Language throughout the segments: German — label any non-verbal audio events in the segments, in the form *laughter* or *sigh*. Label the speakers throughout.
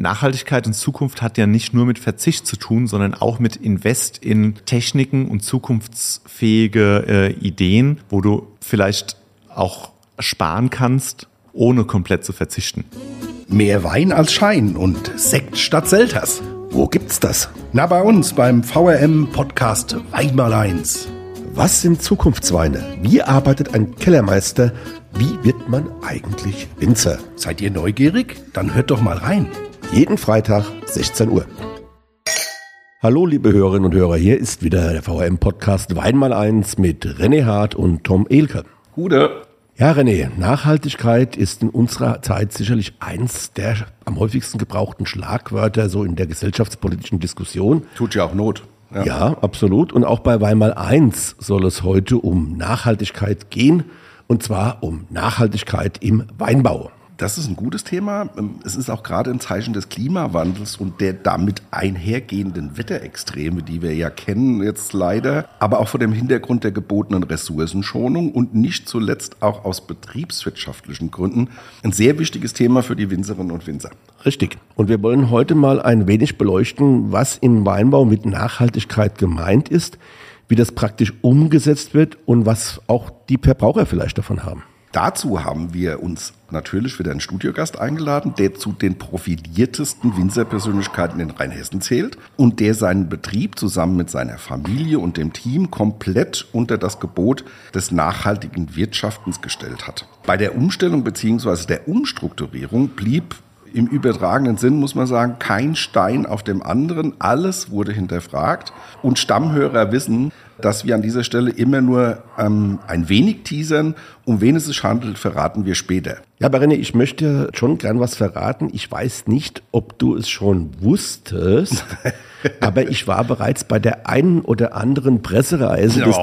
Speaker 1: Nachhaltigkeit und Zukunft hat ja nicht nur mit Verzicht zu tun, sondern auch mit Invest in Techniken und zukunftsfähige äh, Ideen, wo du vielleicht auch sparen kannst, ohne komplett zu verzichten.
Speaker 2: Mehr Wein als Schein und Sekt statt Selters. Wo gibt's das? Na, bei uns beim VRM Podcast Weinmal eins. Was sind Zukunftsweine? Wie arbeitet ein Kellermeister? Wie wird man eigentlich Winzer? Seid ihr neugierig? Dann hört doch mal rein. Jeden Freitag 16 Uhr. Hallo liebe Hörerinnen und Hörer, hier ist wieder der VRM Podcast Weinmal eins mit René Hart und Tom Elke.
Speaker 3: Gute.
Speaker 2: Ja, René, Nachhaltigkeit ist in unserer Zeit sicherlich eins der am häufigsten gebrauchten Schlagwörter so in der gesellschaftspolitischen Diskussion.
Speaker 3: Tut ja auch Not.
Speaker 2: Ja, ja absolut. Und auch bei Weimar 1 soll es heute um Nachhaltigkeit gehen. Und zwar um Nachhaltigkeit im Weinbau.
Speaker 3: Das ist ein gutes Thema. Ähm, es ist auch gerade im Zeichen des Klimawandels und der damit einhergehenden Wetterextreme, die wir ja kennen jetzt leider, aber auch vor dem Hintergrund der gebotenen Ressourcenschonung und nicht zuletzt auch aus betriebswirtschaftlichen Gründen ein sehr wichtiges Thema für die Winzerinnen und Winzer.
Speaker 2: Richtig. Und wir wollen heute mal ein wenig beleuchten, was im Weinbau mit Nachhaltigkeit gemeint ist, wie das praktisch umgesetzt wird und was auch die Verbraucher vielleicht davon haben.
Speaker 3: Dazu haben wir uns natürlich wieder einen Studiogast eingeladen, der zu den profiliertesten Winzerpersönlichkeiten in Rheinhessen zählt und der seinen Betrieb zusammen mit seiner Familie und dem Team komplett unter das Gebot des nachhaltigen Wirtschaftens gestellt hat. Bei der Umstellung bzw. der Umstrukturierung blieb im übertragenen Sinn muss man sagen, kein Stein auf dem anderen. Alles wurde hinterfragt. Und Stammhörer wissen, dass wir an dieser Stelle immer nur ähm, ein wenig teasern. Um wen es sich handelt, verraten wir später.
Speaker 2: Ja, René, ich möchte schon gern was verraten. Ich weiß nicht, ob du es schon wusstest, *laughs* aber ich war bereits bei der einen oder anderen Pressereise des oh.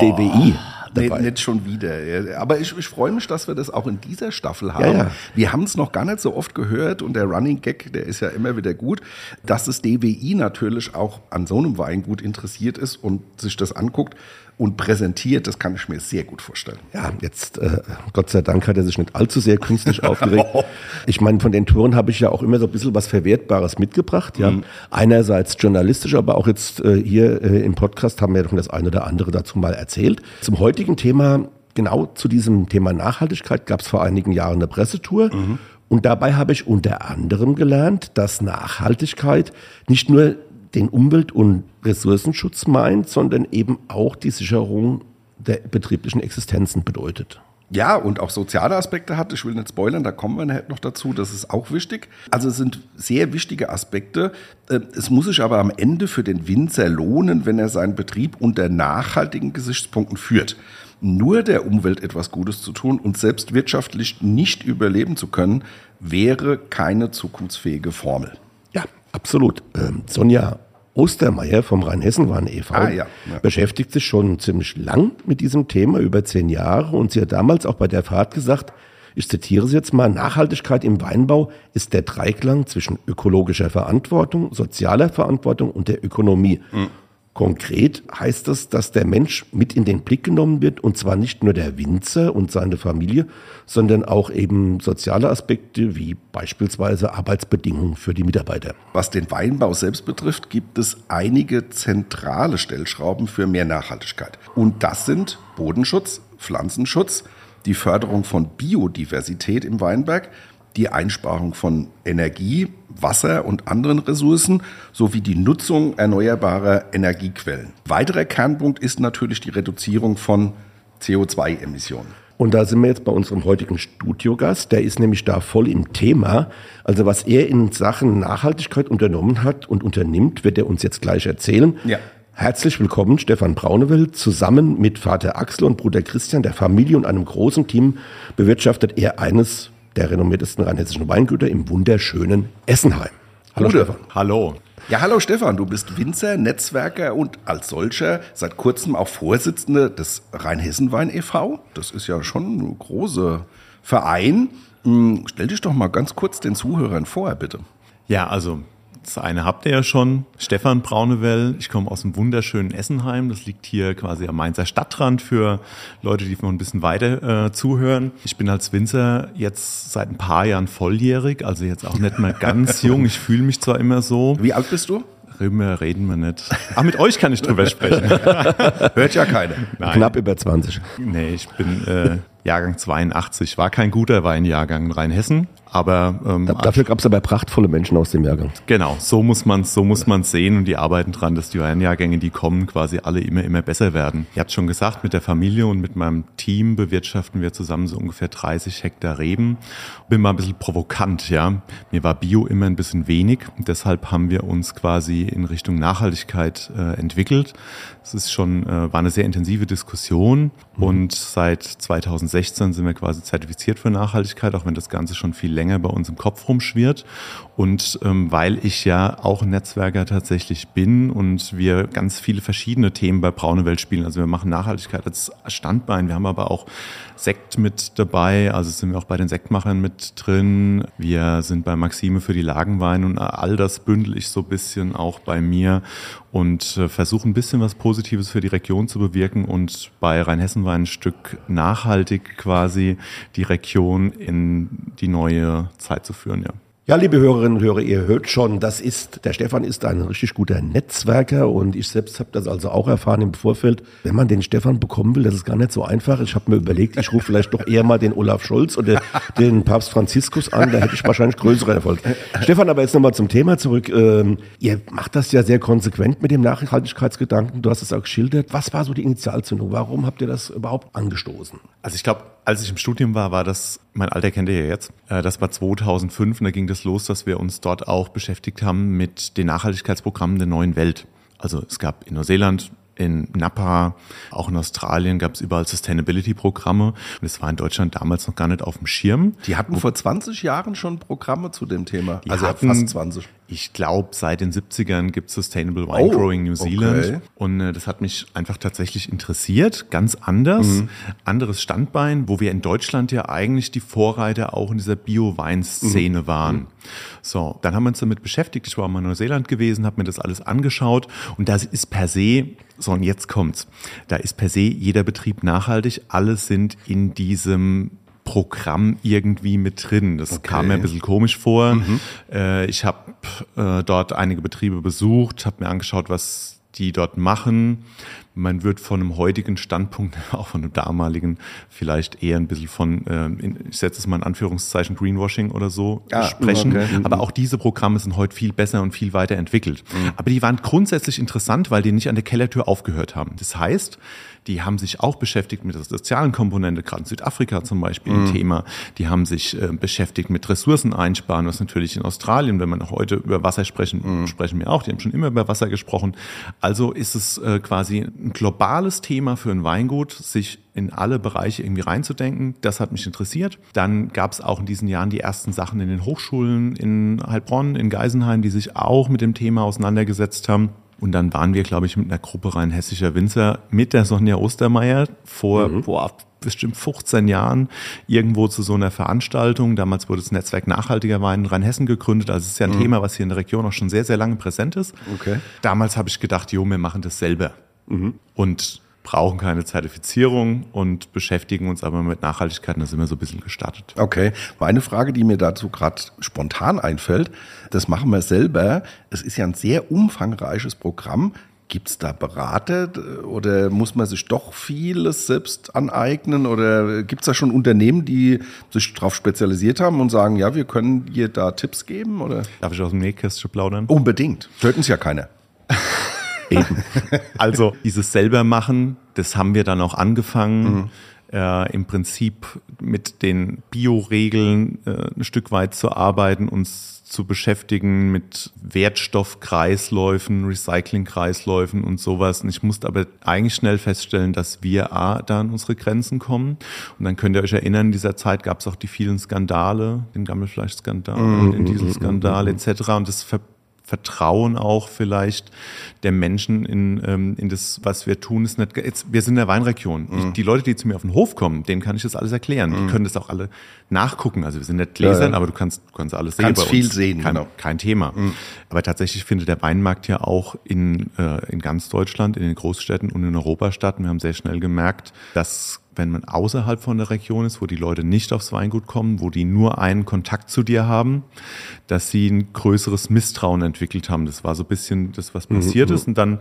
Speaker 3: Dabei. Nee, nicht schon wieder. Aber ich, ich freue mich, dass wir das auch in dieser Staffel haben. Ja, ja. Wir haben es noch gar nicht so oft gehört und der Running Gag, der ist ja immer wieder gut, dass das DWI natürlich auch an so einem Weingut interessiert ist und sich das anguckt und präsentiert, das kann ich mir sehr gut vorstellen.
Speaker 2: Ja, jetzt, äh, Gott sei Dank hat er sich nicht allzu sehr künstlich aufgeregt. *laughs* Ich meine, von den Touren habe ich ja auch immer so ein bisschen was Verwertbares mitgebracht. Ja, mhm. Einerseits journalistisch, aber auch jetzt äh, hier äh, im Podcast haben wir doch das eine oder andere dazu mal erzählt. Zum heutigen Thema, genau zu diesem Thema Nachhaltigkeit, gab es vor einigen Jahren eine Pressetour. Mhm. Und dabei habe ich unter anderem gelernt, dass Nachhaltigkeit nicht nur den Umwelt- und Ressourcenschutz meint, sondern eben auch die Sicherung der betrieblichen Existenzen bedeutet.
Speaker 3: Ja, und auch soziale Aspekte hat. Ich will nicht spoilern, da kommen wir noch dazu. Das ist auch wichtig. Also es sind sehr wichtige Aspekte. Äh, es muss sich aber am Ende für den Winzer lohnen, wenn er seinen Betrieb unter nachhaltigen Gesichtspunkten führt. Nur der Umwelt etwas Gutes zu tun und selbst wirtschaftlich nicht überleben zu können, wäre keine zukunftsfähige Formel.
Speaker 2: Absolut. Ähm, Sonja Ostermeier vom Rheinhessenwahn e.V. Ah, ja, ja. beschäftigt sich schon ziemlich lang mit diesem Thema, über zehn Jahre. Und sie hat damals auch bei der Fahrt gesagt, ich zitiere sie jetzt mal, Nachhaltigkeit im Weinbau ist der Dreiklang zwischen ökologischer Verantwortung, sozialer Verantwortung und der Ökonomie. Mhm. Konkret heißt das, dass der Mensch mit in den Blick genommen wird und zwar nicht nur der Winzer und seine Familie, sondern auch eben soziale Aspekte wie beispielsweise Arbeitsbedingungen für die Mitarbeiter.
Speaker 3: Was den Weinbau selbst betrifft, gibt es einige zentrale Stellschrauben für mehr Nachhaltigkeit. Und das sind Bodenschutz, Pflanzenschutz, die Förderung von Biodiversität im Weinberg, die Einsparung von Energie, Wasser und anderen Ressourcen sowie die Nutzung erneuerbarer Energiequellen. Weiterer Kernpunkt ist natürlich die Reduzierung von CO2-Emissionen.
Speaker 2: Und da sind wir jetzt bei unserem heutigen Studiogast. Der ist nämlich da voll im Thema. Also was er in Sachen Nachhaltigkeit unternommen hat und unternimmt, wird er uns jetzt gleich erzählen. Ja. Herzlich willkommen, Stefan Braunewell. Zusammen mit Vater Axel und Bruder Christian, der Familie und einem großen Team bewirtschaftet er eines der renommiertesten rheinhessischen Weingüter im wunderschönen Essenheim.
Speaker 3: Hallo Gute. Stefan. Hallo. Ja, hallo Stefan, du bist Winzer, Netzwerker und als solcher seit kurzem auch Vorsitzender des Rheinhessenwein e.V. Das ist ja schon ein großer Verein. Hm, stell dich doch mal ganz kurz den Zuhörern vor, bitte.
Speaker 1: Ja, also Das eine habt ihr ja schon, Stefan Braunewell. Ich komme aus dem wunderschönen Essenheim. Das liegt hier quasi am Mainzer Stadtrand für Leute, die noch ein bisschen weiter äh, zuhören. Ich bin als Winzer jetzt seit ein paar Jahren volljährig, also jetzt auch nicht mehr ganz *laughs* jung. Ich fühle mich zwar immer so.
Speaker 3: Wie alt bist du?
Speaker 1: Darüber reden wir nicht. Ach, mit euch kann ich drüber sprechen. *laughs*
Speaker 3: Hört ja keiner.
Speaker 2: Knapp über 20.
Speaker 1: Nee, ich bin äh, Jahrgang 82. War kein guter Weinjahrgang in Rheinhessen, aber ähm,
Speaker 2: Da, dafür gab es aber prachtvolle Menschen aus dem Jahrgang.
Speaker 1: Genau, so muss man es so muss man's sehen und die arbeiten dran, dass die Weinjahrgänge, die kommen, quasi alle immer, immer besser werden. Ihr habt schon gesagt, mit der Familie und mit meinem Team bewirtschaften wir zusammen so ungefähr 30 Hektar Reben. Bin mal ein bisschen provokant, ja. Mir war Bio immer ein bisschen wenig deshalb haben wir uns quasi in Richtung Nachhaltigkeit äh, entwickelt. Es ist schon, äh, war eine sehr intensive Diskussion und seit 2016 sind wir quasi zertifiziert für Nachhaltigkeit, auch wenn das Ganze schon viel länger bei uns im Kopf rumschwirrt. Und ähm, weil ich ja auch Netzwerker tatsächlich bin und wir ganz viele verschiedene Themen bei Braune Welt spielen. Also wir machen Nachhaltigkeit als Standbein. Wir haben aber auch Sekt mit dabei, also sind wir auch bei den Sektmachern mit drin. Wir sind bei Maxime für die Lagenweine und all das bündel ich so ein bisschen auch bei mir und äh, versuche ein bisschen was Positives für die Region zu bewirken und bei Rheinhessen war ein Stück nachhaltig quasi die Region in die neue Zeit zu führen, ja.
Speaker 2: Ja, liebe Hörerinnen und Hörer, ihr hört schon, das ist, der Stefan ist ein richtig guter Netzwerker und ich selbst habe das also auch erfahren im Vorfeld. Wenn man den Stefan bekommen will, das ist gar nicht so einfach. Ich habe mir überlegt, ich rufe vielleicht doch eher mal den Olaf Scholz oder den Papst Franziskus an, da hätte ich wahrscheinlich größere Erfolg. Stefan, aber jetzt nochmal zum Thema zurück. Ähm, ihr macht das ja sehr konsequent mit dem Nachhaltigkeitsgedanken, du hast es auch geschildert. Was war so die Initialzündung? Warum habt ihr das überhaupt angestoßen?
Speaker 1: Also ich glaube, als ich im Studium war, war das, mein Alter kennt ihr ja jetzt, äh, das war 2005 und da ging das los, dass wir uns dort auch beschäftigt haben mit den Nachhaltigkeitsprogrammen der neuen Welt. Also es gab in Neuseeland, in Napa, auch in Australien gab es überall Sustainability-Programme und es war in Deutschland damals noch gar nicht auf dem Schirm.
Speaker 3: Die hatten vor 20 Jahren schon Programme zu dem Thema.
Speaker 1: Die
Speaker 3: also
Speaker 1: hatten-
Speaker 3: fast 20.
Speaker 1: Ich glaube, seit den 70ern gibt es Sustainable Wine
Speaker 3: Oh,
Speaker 1: Growing New Zealand.
Speaker 3: okay.
Speaker 1: Und äh, das hat mich einfach tatsächlich interessiert. Ganz anders.
Speaker 3: Mhm.
Speaker 1: Anderes Standbein, wo wir in Deutschland ja eigentlich die Vorreiter auch in dieser Bio-Wein-Szene
Speaker 3: Mhm.
Speaker 1: waren. So, dann haben wir uns damit beschäftigt. Ich war mal in Neuseeland gewesen, habe mir das alles angeschaut. Und das ist per se, so und jetzt kommt's, da ist per se jeder Betrieb nachhaltig. Alle sind in diesem Programm irgendwie mit drin. Das kam mir ein bisschen komisch vor. Äh, ich habe äh, dort einige Betriebe besucht, habe mir angeschaut, was die dort machen. Man wird von einem heutigen Standpunkt, *laughs* auch von einem damaligen, vielleicht eher ein bisschen von, äh, in, ich setze es mal in Anführungszeichen, Greenwashing oder so
Speaker 3: Ah,
Speaker 1: sprechen.
Speaker 3: okay.
Speaker 1: Aber auch diese Programme sind heute viel besser und viel weiter entwickelt. Aber die waren grundsätzlich interessant, weil die nicht an der Kellertür aufgehört haben. Das heißt, die haben sich auch beschäftigt mit der sozialen Komponente, gerade in Südafrika zum Beispiel ein Thema. Die haben sich äh, beschäftigt mit Ressourcen einsparen, was natürlich in Australien, wenn man heute über Wasser sprechen, sprechen wir auch, die haben schon immer über Wasser gesprochen. Also ist es äh, quasi ein globales Thema für ein Weingut, sich in alle Bereiche irgendwie reinzudenken. Das hat mich interessiert. Dann gab es auch in diesen Jahren die ersten Sachen in den Hochschulen in Heilbronn, in Geisenheim, die sich auch mit dem Thema auseinandergesetzt haben. Und dann waren wir, glaube ich, mit einer Gruppe rein hessischer Winzer mit der Sonja Ostermeier vor boah, bestimmt 15 Jahren irgendwo zu so einer Veranstaltung. Damals wurde das Netzwerk Nachhaltiger Wein in Rheinhessen gegründet. Also es ist ja ein Thema, was hier in der Region auch schon sehr, sehr lange präsent ist.
Speaker 3: Okay.
Speaker 1: Damals habe ich gedacht, jo, wir machen das selber. Und brauchen keine Zertifizierung und beschäftigen uns aber mit Nachhaltigkeit. Und da sind wir so ein bisschen gestartet.
Speaker 3: Okay, meine Frage, die mir dazu gerade spontan einfällt, das machen wir selber. Es ist ja ein sehr umfangreiches Programm. Gibt es da Berater oder muss man sich doch vieles selbst aneignen? Oder gibt es da schon Unternehmen, die sich darauf spezialisiert haben und sagen, ja, wir können dir da Tipps geben? Oder?
Speaker 1: Darf ich aus dem Nähkästchen plaudern?
Speaker 3: Unbedingt. Hört uns ja keiner.
Speaker 1: Eben. *laughs* Also dieses selber machen, das haben wir dann auch angefangen. Äh, im Prinzip mit den Bio-Regeln äh, ein Stück weit zu arbeiten, uns zu beschäftigen mit Wertstoffkreisläufen, Recyclingkreisläufen und sowas. Und ich musste aber eigentlich schnell feststellen, dass wir A, da an unsere Grenzen kommen. Und dann könnt ihr euch erinnern, in dieser Zeit gab es auch die vielen Skandale, den Gammelfleischskandal, den Dieselskandal etc. Und das ver Vertrauen auch vielleicht der Menschen in, ähm, in das, was wir tun, ist nicht. Jetzt, wir sind in der Weinregion. Ich, die Leute, die zu mir auf den Hof kommen, denen kann ich das alles erklären. Die können das auch alle nachgucken. Also wir sind nicht Gläsern, aber du kannst, du kannst alles sehen.
Speaker 3: Kannst viel sehen,
Speaker 1: kein,
Speaker 3: genau.
Speaker 1: kein Thema. Aber tatsächlich findet der Weinmarkt ja auch in, äh, in ganz Deutschland, in den Großstädten und in Europa statt. Und wir haben sehr schnell gemerkt, dass wenn man außerhalb von der Region ist, wo die Leute nicht aufs Weingut kommen, wo die nur einen Kontakt zu dir haben, dass sie ein größeres Misstrauen entwickelt haben. Das war so ein bisschen das, was passiert ist. Und dann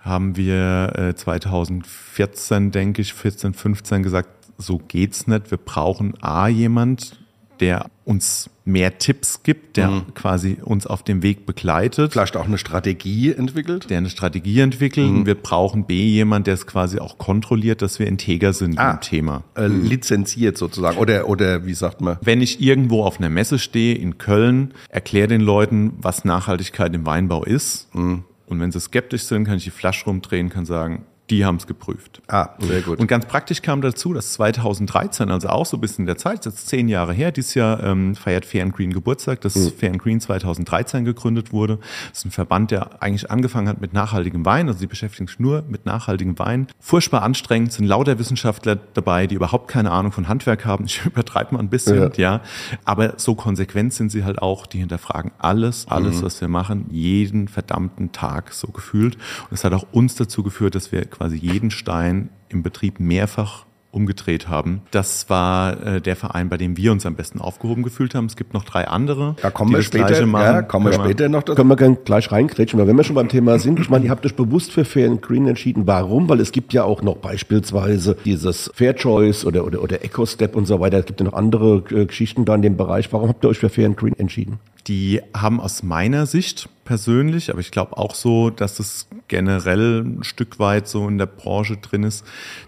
Speaker 1: haben wir äh, 2014, denke ich, 14, 15 gesagt, so geht's nicht. Wir brauchen A, jemand, der uns mehr Tipps gibt, der quasi uns auf dem Weg begleitet
Speaker 3: Vielleicht auch eine Strategie entwickelt.
Speaker 1: der eine Strategie entwickelt. Und wir brauchen B, jemand, der es quasi auch kontrolliert, dass wir integer sind
Speaker 3: Ah.
Speaker 1: im Thema.
Speaker 3: Äh, lizenziert sozusagen. Oder, oder wie sagt man?
Speaker 1: Wenn ich irgendwo auf einer Messe stehe in Köln, erkläre den Leuten, was Nachhaltigkeit im Weinbau ist. Und wenn sie skeptisch sind, kann ich die Flasche rumdrehen, kann sagen, die haben es geprüft.
Speaker 3: Ah, sehr gut.
Speaker 1: Und ganz praktisch kam dazu, dass 2013, also auch so ein bisschen in der Zeit, jetzt zehn Jahre her, dieses Jahr ähm, feiert Fair and Green Geburtstag, dass Fair and Green 2013 gegründet wurde. Das ist ein Verband, der eigentlich angefangen hat mit nachhaltigem Wein, also die beschäftigen sich nur mit nachhaltigem Wein. Furchtbar anstrengend, sind lauter Wissenschaftler dabei, die überhaupt keine Ahnung von Handwerk haben. Ich *laughs* übertreibe mal ein bisschen,
Speaker 2: Ja.
Speaker 1: ja. Aber so konsequent sind sie halt auch, die hinterfragen alles, alles, was wir machen, jeden verdammten Tag so gefühlt. Und es hat auch uns dazu geführt, dass wir quasi jeden Stein im Betrieb mehrfach umgedreht haben. Das war äh, der Verein, bei dem wir uns am besten aufgehoben gefühlt haben. Es gibt noch drei andere.
Speaker 3: Da kommen
Speaker 1: die
Speaker 3: wir
Speaker 1: das
Speaker 3: später,
Speaker 1: machen.
Speaker 3: ja, kommen wir
Speaker 1: Können
Speaker 3: später noch dazu.
Speaker 2: Können wir gleich reingrätschen, weil wenn wir schon beim Thema sind, ich meine, ihr habt euch bewusst für Fair and Green entschieden. Warum? Weil es gibt ja auch noch beispielsweise dieses Fair Choice oder, oder, oder Eco Step und so weiter. Es gibt ja noch andere äh, Geschichten da in dem Bereich. Warum habt ihr euch für Fair and Green entschieden?
Speaker 1: Die haben aus meiner Sicht persönlich, aber ich glaube auch so, dass es generell ein Stück weit so in der Branche drin ist,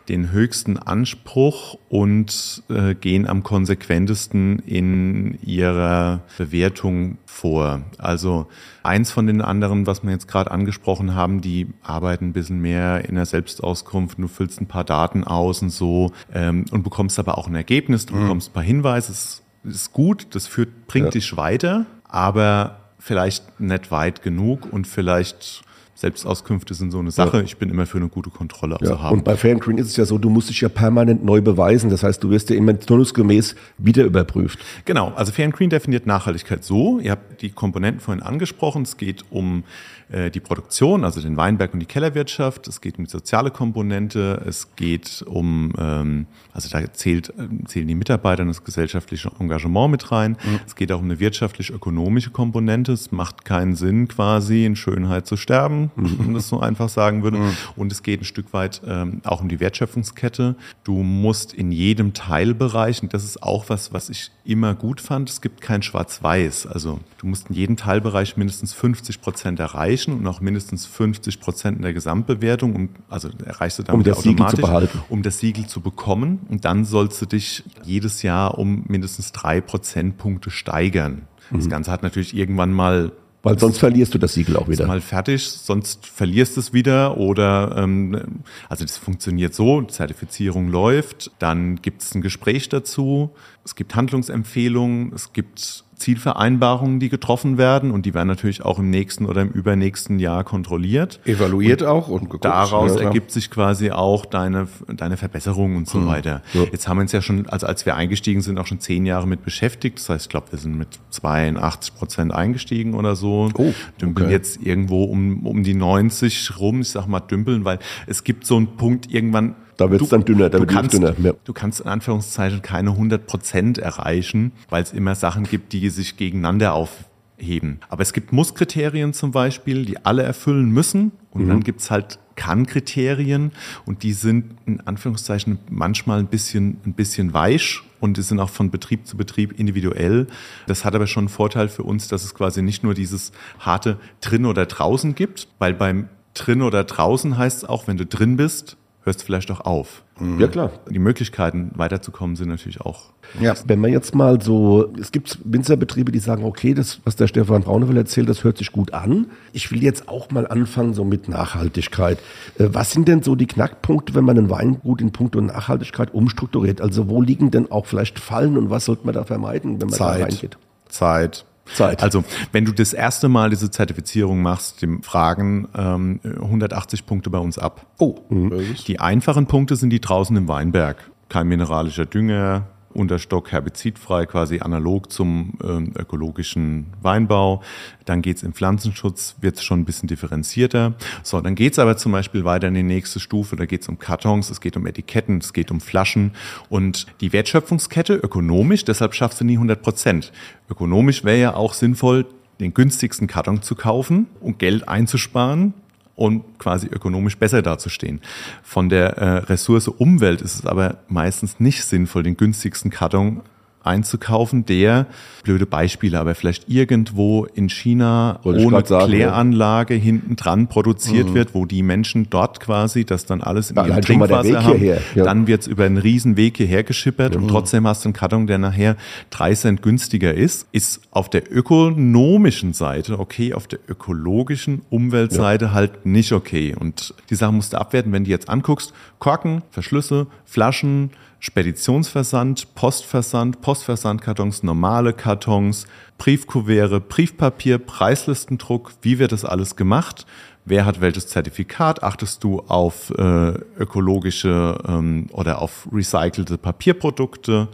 Speaker 1: den höchsten Anspruch und äh, gehen am konsequentesten in ihrer Bewertung vor. Also eins von den anderen, was wir jetzt gerade angesprochen haben, die arbeiten ein bisschen mehr in der Selbstauskunft. Du füllst ein paar Daten aus und so ähm, und bekommst aber auch ein Ergebnis, du bekommst ein paar Hinweise. Es ist gut, das führt, bringt
Speaker 2: Ja.
Speaker 1: dich weiter, aber vielleicht nicht weit genug und vielleicht Selbstauskünfte sind so eine Sache. Ich bin immer für eine gute Kontrolle also
Speaker 2: Ja,
Speaker 1: haben.
Speaker 2: und bei Fair and Green ist es ja so, du musst dich ja permanent neu beweisen. Das heißt, du wirst ja immer turnusgemäß wieder überprüft.
Speaker 1: Genau, also Fair and Green definiert Nachhaltigkeit so. Ihr habt die Komponenten vorhin angesprochen. Es geht um äh, die Produktion, also den Weinberg und die Kellerwirtschaft. Es geht um die soziale Komponente. Es geht um, ähm, also da zählt, äh, zählen die Mitarbeiter und das gesellschaftliche Engagement mit rein. Es geht auch um eine wirtschaftlich-ökonomische Komponente. Es macht keinen Sinn, quasi in Schönheit zu sterben, *laughs* wenn man das so einfach sagen würde. Und es geht ein Stück weit ähm, auch um die Wertschöpfungskette. Du musst in jedem Teilbereich, und das ist auch was, was ich immer gut fand, es gibt kein Schwarz-Weiß. Also du musst in jedem Teilbereich mindestens 50 Prozent erreichen und auch mindestens 50 Prozent in der Gesamtbewertung. Um, also erreichst du damit
Speaker 2: Um das Siegel zu
Speaker 1: automatisch,
Speaker 2: behalten.
Speaker 1: um das Siegel zu bekommen. Und dann sollst du dich jedes Jahr um mindestens drei Prozentpunkte steigern.
Speaker 2: Mhm.
Speaker 1: Das Ganze hat natürlich irgendwann mal
Speaker 2: Weil sonst verlierst du das Siegel auch
Speaker 1: ist
Speaker 2: wieder.
Speaker 1: mal fertig, sonst verlierst du es wieder oder ähm, also das funktioniert so, Zertifizierung läuft, dann gibt es ein Gespräch dazu, es gibt Handlungsempfehlungen, es gibt Zielvereinbarungen, die getroffen werden und die werden natürlich auch im nächsten oder im übernächsten Jahr kontrolliert.
Speaker 3: Evaluiert auch und geguckt.
Speaker 1: Daraus
Speaker 3: Ja,
Speaker 1: ergibt sich quasi auch deine, deine Verbesserung und so weiter. Jetzt haben wir uns ja schon, also als wir eingestiegen sind, auch schon zehn Jahre mit beschäftigt. Das heißt, ich glaube, wir sind mit 82 Prozent eingestiegen oder so.
Speaker 3: Oh,
Speaker 1: Dümpeln
Speaker 3: okay.
Speaker 1: jetzt irgendwo um, um die 90 rum, ich sag mal dümpeln, weil es gibt so einen Punkt irgendwann.
Speaker 2: Da wird's
Speaker 1: du-
Speaker 2: dann dünner, da
Speaker 1: du
Speaker 2: wird
Speaker 1: kannst,
Speaker 2: dünner, ja.
Speaker 1: Du kannst in Anführungszeichen keine 100 Prozent erreichen, weil es immer Sachen gibt, die sich gegeneinander aufheben. Aber es gibt Musskriterien zum Beispiel, die alle erfüllen müssen. Und
Speaker 2: Mhm.
Speaker 1: dann gibt's halt Kann-Kriterien und die sind in Anführungszeichen manchmal ein bisschen, ein bisschen weich und die sind auch von Betrieb zu Betrieb individuell. Das hat aber schon einen Vorteil für uns, dass es quasi nicht nur dieses harte drin oder draußen gibt, weil beim drin oder draußen heißt es auch, wenn du drin bist, hörst du vielleicht auch auf.
Speaker 2: Ja, klar.
Speaker 1: Die Möglichkeiten weiterzukommen sind natürlich auch.
Speaker 3: Ja.
Speaker 2: Wenn man jetzt mal so, es gibt Winzerbetriebe, die sagen, okay, das, was der Stefan Braunewell erzählt, das hört sich gut an. Ich will jetzt auch mal anfangen, so mit Nachhaltigkeit. Äh, Was sind denn so die Knackpunkte, wenn man ein Weingut in puncto Nachhaltigkeit umstrukturiert? Also wo liegen denn auch vielleicht Fallen und was sollte man da vermeiden, wenn man da
Speaker 3: Zeit.
Speaker 2: reingeht?
Speaker 3: Zeit.
Speaker 1: Zeit. Also, wenn du das erste Mal diese Zertifizierung machst, dem fragen ähm, 180 Punkte bei uns ab.
Speaker 3: Oh, mhm.
Speaker 1: Die einfachen Punkte sind die draußen im Weinberg. Kein mineralischer Dünger, Unterstock herbizidfrei, quasi analog zum äh, ökologischen Weinbau. Dann geht's im Pflanzenschutz, wird's schon ein bisschen differenzierter. So, dann geht's aber zum Beispiel weiter in die nächste Stufe. Da geht's um Kartons, es geht um Etiketten, es geht um Flaschen. Und die Wertschöpfungskette ökonomisch, deshalb schaffst du nie 100 Prozent. Ökonomisch wäre ja auch sinnvoll, den günstigsten Karton zu kaufen und Geld einzusparen und quasi ökonomisch besser dazustehen. Von der äh, Ressource Umwelt ist es aber meistens nicht sinnvoll, den günstigsten Karton einzukaufen, der, blöde Beispiele, aber vielleicht irgendwo in China
Speaker 2: Wollte
Speaker 1: ohne
Speaker 2: sagen,
Speaker 1: Kläranlage ja. hinten dran produziert mhm. wird, wo die Menschen dort quasi das dann alles in
Speaker 2: ja,
Speaker 1: ihrem
Speaker 2: halt
Speaker 1: Trinkwasser haben.
Speaker 2: Hierher, ja.
Speaker 1: Dann wird's über einen riesen Weg hierher geschippert mhm. und trotzdem hast du einen Karton, der nachher drei Cent günstiger ist. Ist auf der ökonomischen Seite okay, auf der ökologischen Umweltseite halt nicht okay. Und die Sache musst du abwerten, wenn du jetzt anguckst, Korken, Verschlüsse, Flaschen, Speditionsversand, Postversand, Postversandkartons, normale Kartons, Briefkuvere, Briefpapier, Preislistendruck. Wie wird das alles gemacht? Wer hat welches Zertifikat? Achtest du auf äh, ökologische ähm, oder auf recycelte Papierprodukte?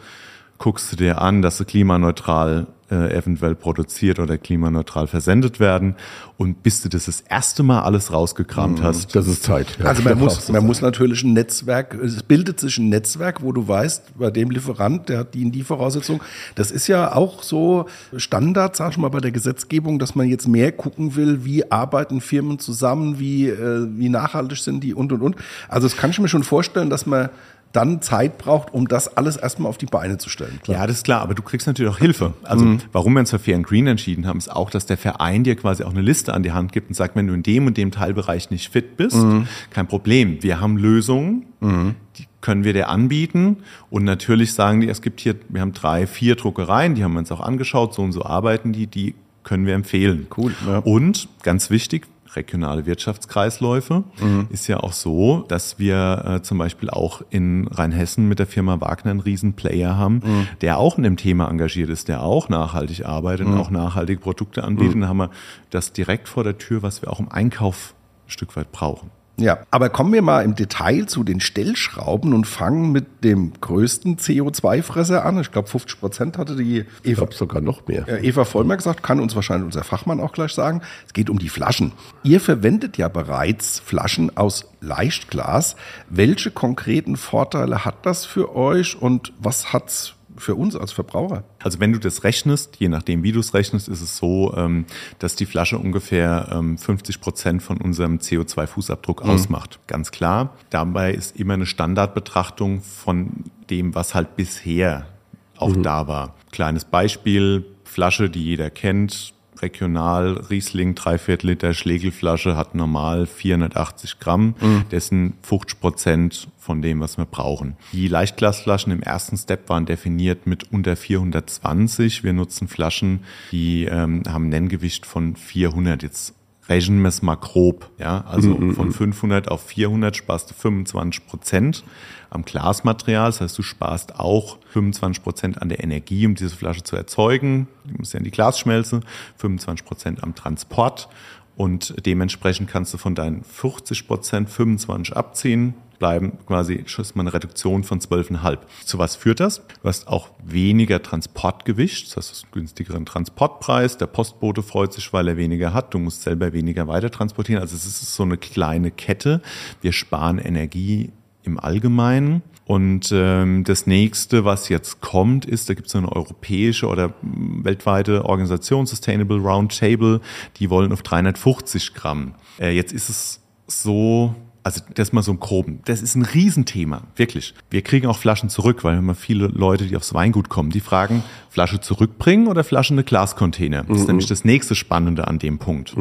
Speaker 1: Guckst du dir an, dass sie klimaneutral äh, eventuell produziert oder klimaneutral versendet werden. Und bis du das das erste Mal alles rausgekramt mhm. hast.
Speaker 2: Das ist Zeit.
Speaker 3: Ja, also man, *laughs* muss, man muss natürlich ein Netzwerk, es bildet sich ein Netzwerk, wo du weißt, bei dem Lieferant, der hat die in die Voraussetzung. Das ist ja auch so Standard, sag ich mal, bei der Gesetzgebung, dass man jetzt mehr gucken will, wie arbeiten Firmen zusammen, wie, äh, wie nachhaltig sind die und und und. Also das kann ich mir schon vorstellen, dass man dann Zeit braucht, um das alles erstmal auf die Beine zu stellen.
Speaker 1: Klar. Ja, das ist klar, aber du kriegst natürlich auch Hilfe. Also mhm. warum wir uns für Fair and Green entschieden haben, ist auch, dass der Verein dir quasi auch eine Liste an die Hand gibt und sagt, wenn du in dem und dem Teilbereich nicht fit bist, mhm. kein Problem. Wir haben Lösungen, mhm. die können wir dir anbieten. Und natürlich sagen die, es gibt hier, wir haben drei, vier Druckereien, die haben wir uns auch angeschaut, so und so arbeiten die, die können wir empfehlen.
Speaker 2: Cool.
Speaker 1: Ja. Und ganz wichtig, regionale Wirtschaftskreisläufe. Mhm. Ist ja auch so, dass wir äh, zum Beispiel auch in Rheinhessen mit der Firma Wagner einen riesen Player haben, mhm. der auch in dem Thema engagiert ist, der auch nachhaltig arbeitet mhm. und auch nachhaltige Produkte anbietet. Mhm. Da haben wir das direkt vor der Tür, was wir auch im Einkauf ein Stück weit brauchen.
Speaker 3: Ja, aber kommen wir mal im Detail zu den Stellschrauben und fangen mit dem größten CO2-Fresser an. Ich glaube, 50 Prozent hatte die
Speaker 2: Eva. Ich sogar noch mehr.
Speaker 3: Eva Vollmer gesagt, kann uns wahrscheinlich unser Fachmann auch gleich sagen. Es geht um die Flaschen. Ihr verwendet ja bereits Flaschen aus Leichtglas. Welche konkreten Vorteile hat das für euch und was hat's für uns als Verbraucher?
Speaker 1: Also wenn du das rechnest, je nachdem wie du es rechnest, ist es so, ähm, dass die Flasche ungefähr 50 ähm, Prozent von unserem CO2-Fußabdruck mhm. ausmacht. Ganz klar. Dabei ist immer eine Standardbetrachtung von dem, was halt bisher auch mhm. da war. Kleines Beispiel, Flasche, die jeder kennt, regional Riesling, dreiviertel Liter Schlegelflasche hat normal 480 Gramm, mhm. dessen 50 Prozent von dem, was wir brauchen. Die Leichtglasflaschen im ersten Step waren definiert mit unter 420. Wir nutzen Flaschen, die ähm, haben ein Nenngewicht von 400. Jetzt rechnen wir es mal grob. Ja? Also mhm. von 500 auf 400 sparst du 25 Prozent am Glasmaterial. Das heißt, du sparst auch 25 Prozent an der Energie, um diese Flasche zu erzeugen. Du musst ja in die Glasschmelze, 25 Prozent am Transport. Und dementsprechend kannst du von deinen 40 Prozent 25 abziehen bleiben quasi ist man eine Reduktion von 12,5. Zu was führt das? Du hast auch weniger Transportgewicht, das heißt einen günstigeren Transportpreis. Der Postbote freut sich, weil er weniger hat. Du musst selber weniger weiter transportieren. Also es ist so eine kleine Kette. Wir sparen Energie im Allgemeinen. Und ähm, das nächste, was jetzt kommt, ist, da gibt es eine europäische oder weltweite Organisation, Sustainable Roundtable, die wollen auf 350 Gramm. Äh, jetzt ist es so, also das mal so im Groben. Das ist ein Riesenthema, wirklich. Wir kriegen auch Flaschen zurück, weil wir haben viele Leute, die aufs Weingut kommen, die fragen, Flasche zurückbringen oder Flasche in eine Glascontainer? Das ist nämlich das nächste Spannende an dem Punkt.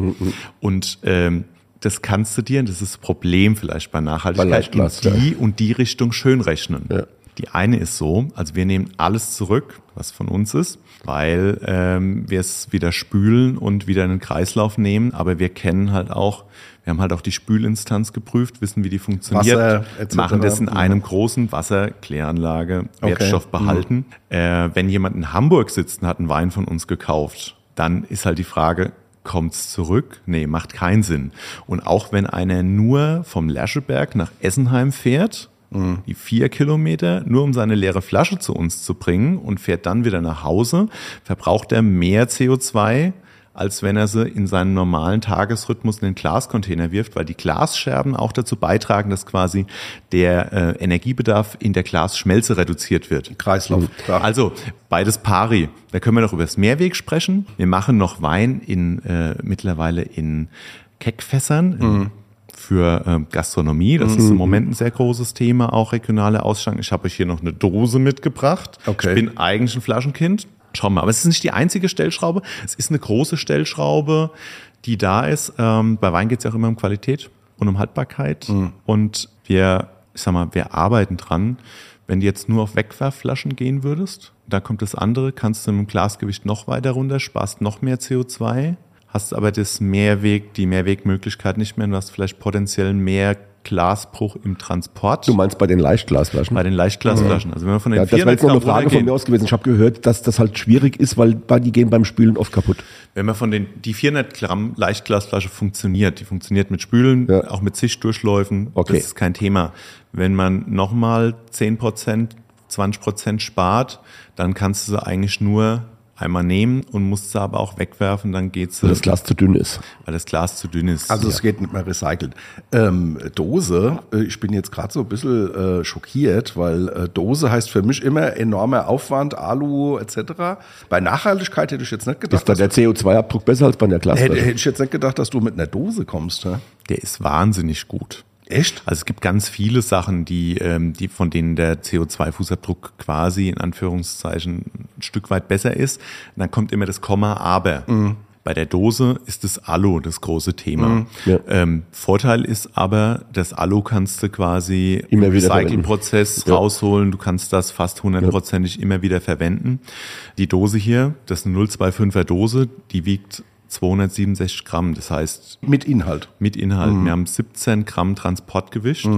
Speaker 1: Und ähm, das kannst du dir, das ist das Problem vielleicht bei Nachhaltigkeit, in die und die Richtung schön rechnen. Ja. Die eine ist so, also wir nehmen alles zurück, was von uns ist, weil ähm, wir es wieder spülen und wieder in den Kreislauf nehmen, aber wir kennen halt auch, wir haben halt auch die Spülinstanz geprüft, wissen, wie die funktioniert, Wasser, machen das in einem großen Wasserkläranlage, Wertstoff okay. behalten. Mhm. Äh, wenn jemand in Hamburg sitzt und hat einen Wein von uns gekauft, dann ist halt die Frage, kommt's zurück? Nee, macht keinen Sinn. Und auch wenn einer nur vom Lascheberg nach Essenheim fährt, die vier Kilometer, nur um seine leere Flasche zu uns zu bringen und fährt dann wieder nach Hause, verbraucht er mehr CO2, als wenn er sie in seinen normalen Tagesrhythmus in den Glascontainer wirft, weil die Glasscherben auch dazu beitragen, dass quasi der äh, Energiebedarf in der Glasschmelze reduziert wird.
Speaker 3: Kreislauf. Klar.
Speaker 1: Also beides pari. Da können wir noch über das Mehrweg sprechen. Wir machen noch Wein in äh, mittlerweile in Keckfässern.
Speaker 3: Mhm.
Speaker 1: Für äh, Gastronomie, das ist im Moment ein sehr großes Thema, auch regionale Ausschank. Ich habe euch hier noch eine Dose mitgebracht.
Speaker 3: Okay.
Speaker 1: Ich bin eigentlich ein Flaschenkind. Wir mal. Aber es ist nicht die einzige Stellschraube. Es ist eine große Stellschraube, die da ist. Ähm, bei Wein geht es ja auch immer um Qualität und um Haltbarkeit. Und wir, ich sag mal, wir arbeiten dran. Wenn du jetzt nur auf Wegwerfflaschen gehen würdest, da kommt das andere, kannst du mit dem Glasgewicht noch weiter runter, sparst noch mehr CO2, hast aber das Mehrweg, die Mehrwegmöglichkeit nicht mehr und du hast vielleicht potenziell mehr Glasbruch im Transport
Speaker 2: Du meinst bei den Leichtglasflaschen?
Speaker 1: bei den Leichtglasflaschen. Also wenn wir von den
Speaker 2: Ja, das wäre
Speaker 1: 400
Speaker 2: jetzt noch eine Frage von mir aus gewesen. Ich habe gehört, dass das halt schwierig ist, weil die gehen beim Spülen oft kaputt.
Speaker 1: Wenn man von den, die 400 Gramm Leichtglasflasche funktioniert, die funktioniert mit Spülen,
Speaker 2: Ja.
Speaker 1: auch mit Zichtdurchläufen,
Speaker 2: Okay.
Speaker 1: das ist kein Thema. Wenn man nochmal 10 Prozent, 20 Prozent spart, dann kannst du sie eigentlich nur einmal nehmen und musst sie aber auch wegwerfen, dann geht's,
Speaker 2: Weil das Glas zu dünn ist.
Speaker 1: weil das Glas zu dünn ist.
Speaker 3: Also es geht nicht mehr recycelt. Ähm, Dose, äh, ich bin jetzt gerade so ein bisschen äh, schockiert, weil äh, Dose heißt für mich immer enormer Aufwand, Alu etc. Bei Nachhaltigkeit hätte ich jetzt nicht
Speaker 2: Ist
Speaker 3: gedacht,
Speaker 2: da
Speaker 3: dass,
Speaker 2: der CO2-Abdruck besser als bei der
Speaker 3: hätte,
Speaker 2: Glasflasche?
Speaker 3: hätte ich jetzt nicht gedacht, dass du mit einer Dose kommst. Ja?
Speaker 1: der ist wahnsinnig gut.
Speaker 3: Echt?
Speaker 1: Also es gibt ganz viele Sachen, die, ähm, die von denen der CO2-Fußabdruck quasi in Anführungszeichen ein Stück weit besser ist. Und dann kommt immer das Komma aber.
Speaker 2: Mhm.
Speaker 1: Bei der Dose ist das Alu das große Thema.
Speaker 2: Ja.
Speaker 1: Ähm, Vorteil ist aber, das Alu kannst du quasi
Speaker 2: Immer
Speaker 1: im Recyclingprozess
Speaker 2: Ja.
Speaker 1: rausholen. Du kannst das fast hundertprozentig immer wieder verwenden. Die Dose hier, das ist eine 025er Dose, die wiegt 267 Gramm. Das heißt,
Speaker 3: Mit Inhalt.
Speaker 1: mit Inhalt. Wir haben 17 Gramm Transportgewicht.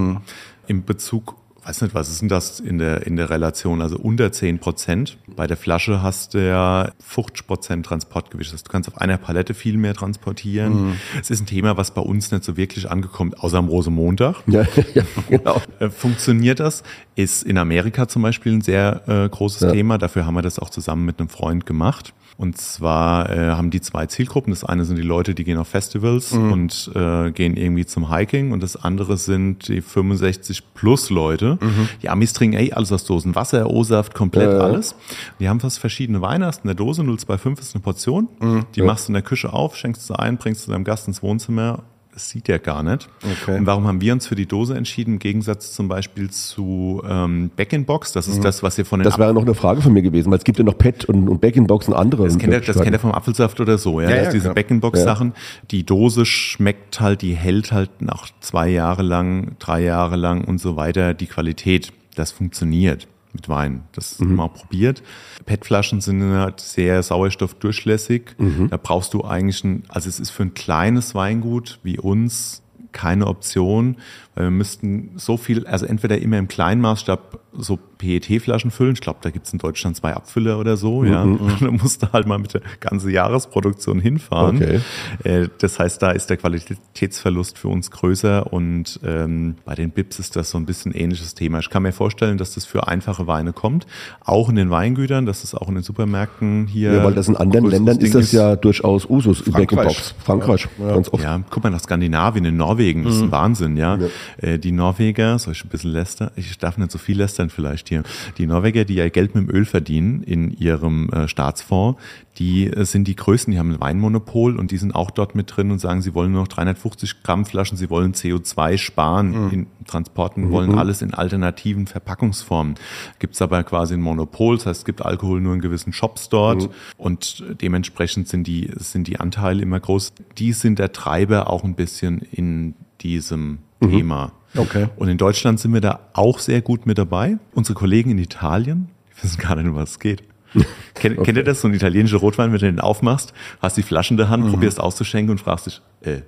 Speaker 1: Im Bezug, weiß nicht, was ist denn das in der, in der Relation? Also unter 10 Prozent. Bei der Flasche hast du ja 50 Prozent Transportgewicht. Das heißt, du kannst auf einer Palette viel mehr transportieren. Es ist ein Thema, was bei uns nicht so wirklich angekommt, außer am Rosemontag.
Speaker 2: Ja, *laughs* ja, genau.
Speaker 1: Äh, Funktioniert das? Ist in Amerika zum Beispiel ein sehr äh, großes
Speaker 2: Ja.
Speaker 1: Thema. Dafür haben wir das auch zusammen mit einem Freund gemacht. Und zwar äh, haben die zwei Zielgruppen. Das eine sind die Leute, die gehen auf Festivals und äh, gehen irgendwie zum Hiking. Und das andere sind die 65 plus Leute. Die Amis trinken ey, alles aus Dosen. Wasser, O-Saft, komplett
Speaker 2: Ja, ja.
Speaker 1: alles. Die haben fast verschiedene in der Dose 025 ist eine Portion. Die machst du in der Küche auf, schenkst sie ein, bringst du deinem Gast ins Wohnzimmer. Das sieht er gar nicht.
Speaker 3: Okay.
Speaker 1: Und warum haben wir uns für die Dose entschieden? Im Gegensatz zum Beispiel zu ähm, Back-in-Box. Das ist das, was ihr von den
Speaker 2: Das wäre noch eine Frage von mir gewesen, weil es gibt ja noch PET und, und Back-in-Box und andere.
Speaker 1: das kennt, ihr, das kennt ihr vom Apfelsaft oder so, ja.
Speaker 3: Ja,
Speaker 1: das
Speaker 3: ja,
Speaker 1: diese. Back-in-Box-Sachen. Die Dose schmeckt halt, die hält halt nach zwei Jahre lang, drei Jahre lang und so weiter die Qualität. Das funktioniert mit Wein. Das haben wir auch probiert. PET-Flaschen sind halt sehr sauerstoffdurchlässig. Da brauchst du eigentlich ein, also es ist für ein kleines Weingut wie uns keine Option, wir müssten so viel, also entweder immer im kleinen Maßstab so PET-Flaschen füllen. Ich glaube, da gibt es in Deutschland zwei Abfüller oder so, ja. *laughs* Und dann musst du halt mal mit der ganzen Jahresproduktion hinfahren.
Speaker 2: Okay.
Speaker 1: Äh, Das heißt, da ist der Qualitätsverlust für uns größer und ähm, bei den Bips ist das so ein bisschen ähnliches Thema. Ich kann mir vorstellen, dass das für einfache Weine kommt, auch in den Weingütern, dass das auch in den Supermärkten hier.
Speaker 2: Ja, weil das in anderen Ländern ist das ja durchaus Usus, Back-in-Box. Frankreich, ganz oft.
Speaker 1: ja, guck mal nach Skandinavien, in Norwegen, das ist ein Wahnsinn, ja. Äh, die Norweger, soll ich ein bisschen lästern? Ich darf nicht so viel lästern vielleicht hier. Die Norweger, die ja Geld mit dem Öl verdienen in ihrem äh, Staatsfonds, die äh, sind die größten, die haben ein Weinmonopol und die sind auch dort mit drin und sagen, sie wollen nur noch 350 Gramm Flaschen, sie wollen CO2 sparen in Transporten, wollen alles in alternativen Verpackungsformen. Gibt's aber quasi ein Monopol, das heißt, es gibt Alkohol nur in gewissen Shops dort und dementsprechend sind die, sind die Anteile immer groß. Die sind der Treiber auch ein bisschen in diesem Thema.
Speaker 3: Okay.
Speaker 1: Und in Deutschland sind wir da auch sehr gut mit dabei. Unsere Kollegen in Italien, die wissen gar nicht, um was es geht. *laughs* Kennt, kennt ihr das, so ein italienischer Rotwein, wenn du den aufmachst, hast die Flasche in der Hand, probierst auszuschenken und fragst dich, äh,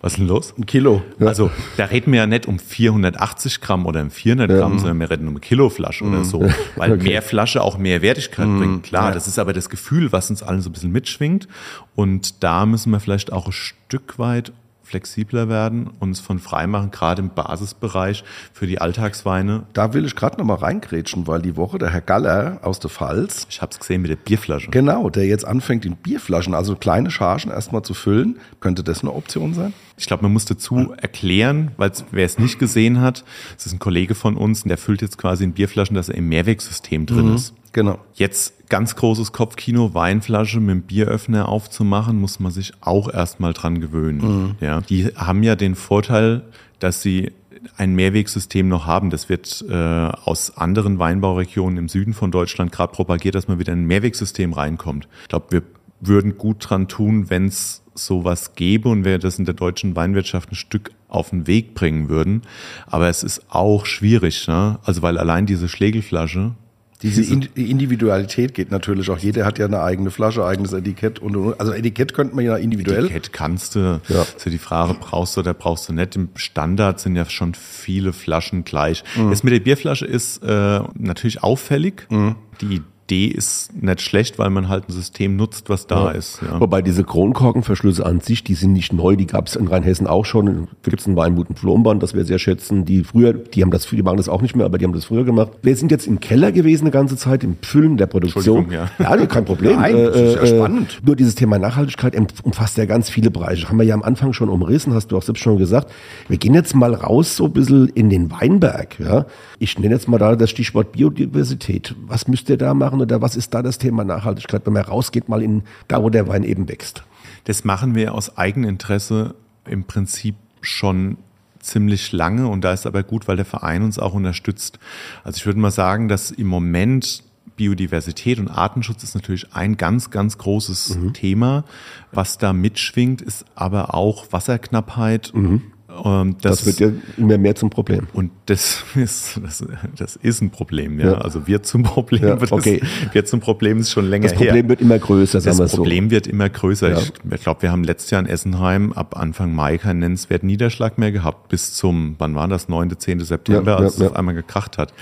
Speaker 1: Was ist denn los?
Speaker 2: Ein Kilo.
Speaker 1: Ja. Also da reden wir ja nicht um 480 Gramm oder um 400 ja. Gramm, sondern wir reden um eine Kiloflasche oder so. *laughs* Weil okay. mehr Flasche auch mehr Wertigkeit mhm. bringt. Klar, ja. das ist aber das Gefühl, was uns allen so ein bisschen mitschwingt. Und da müssen wir vielleicht auch ein Stück weit flexibler werden, uns von freimachen, gerade im Basisbereich für die Alltagsweine.
Speaker 3: Da will ich gerade nochmal reingrätschen, weil die Woche der Herr Galler aus der Pfalz.
Speaker 1: Ich habe es gesehen mit der Bierflasche.
Speaker 3: Genau, der jetzt anfängt in Bierflaschen, also kleine Chargen erstmal zu füllen. Könnte das eine Option sein?
Speaker 1: Ich glaube, man muss dazu erklären, weil wer es nicht gesehen hat, es ist ein Kollege von uns, und der füllt jetzt quasi in Bierflaschen, dass er im Mehrwegsystem drin mhm. ist.
Speaker 3: Genau.
Speaker 1: Jetzt ganz großes Kopfkino, Weinflasche mit dem Bieröffner aufzumachen, muss man sich auch erstmal dran gewöhnen. Mhm. Ja, die haben ja den Vorteil, dass sie ein Mehrwegsystem noch haben. Das wird äh, aus anderen Weinbauregionen im Süden von Deutschland gerade propagiert, dass man wieder in ein Mehrwegsystem reinkommt. Ich glaube, wir würden gut dran tun, wenn es sowas gäbe und wir das in der deutschen Weinwirtschaft ein Stück auf den Weg bringen würden. Aber es ist auch schwierig, ne? also weil allein diese Schlegelflasche,
Speaker 3: diese Individualität geht natürlich auch. Jeder hat ja eine eigene Flasche, eigenes Etikett und, und also Etikett könnte man ja individuell.
Speaker 1: Etikett kannst du. Ja. Ist ja die Frage, brauchst du oder brauchst du nicht. Im Standard sind ja schon viele Flaschen gleich. Mhm. Das mit der Bierflasche ist äh, natürlich auffällig. Mhm. Die Idee ist nicht schlecht, weil man halt ein System nutzt, was da
Speaker 2: ja.
Speaker 1: ist.
Speaker 2: Ja. Wobei diese Kronkorkenverschlüsse an sich, die sind nicht neu, die gab es in Rheinhessen auch schon. Da gibt es einen Weinmut und Flomband, das wir sehr schätzen. Die früher, die haben das, die machen das auch nicht mehr, aber die haben das früher gemacht. Wir sind jetzt im Keller gewesen eine ganze Zeit, im Füllen der Produktion.
Speaker 1: Ja,
Speaker 2: ja kein Problem.
Speaker 3: Nein, das ist ja äh, spannend.
Speaker 2: Nur dieses Thema Nachhaltigkeit umfasst ja ganz viele Bereiche. Haben wir ja am Anfang schon umrissen, hast du auch selbst schon gesagt. Wir gehen jetzt mal raus so ein bisschen in den Weinberg. Ja? Ich nenne jetzt mal da das Stichwort Biodiversität. Was müsst ihr da machen oder was ist da das das Thema Nachhaltigkeit, wenn man rausgeht, mal in da, wo der Wein eben wächst.
Speaker 1: Das machen wir aus Eigeninteresse im Prinzip schon ziemlich lange und da ist aber gut, weil der Verein uns auch unterstützt. Also ich würde mal sagen, dass im Moment Biodiversität und Artenschutz ist natürlich ein ganz, ganz großes mhm. Thema. Was da mitschwingt, ist aber auch Wasserknappheit. Mhm.
Speaker 2: Ähm, das, das, wird ja immer mehr zum Problem.
Speaker 1: Und das *laughs* ist, das, das ist ein Problem, ja. ja. Also wird zum Problem, ja, *laughs*
Speaker 2: okay.
Speaker 1: das, wird zum Problem ist schon länger
Speaker 2: her. Das Problem
Speaker 1: her.
Speaker 2: wird immer größer,
Speaker 1: sagen wir so. Das Problem wird immer größer. Ja. Ich, ich glaube, wir haben letztes Jahr in Essenheim ab Anfang Mai keinen nennenswerten Niederschlag mehr gehabt, bis zum, wann war das, 9., 10. September, als es auf einmal gekracht hat.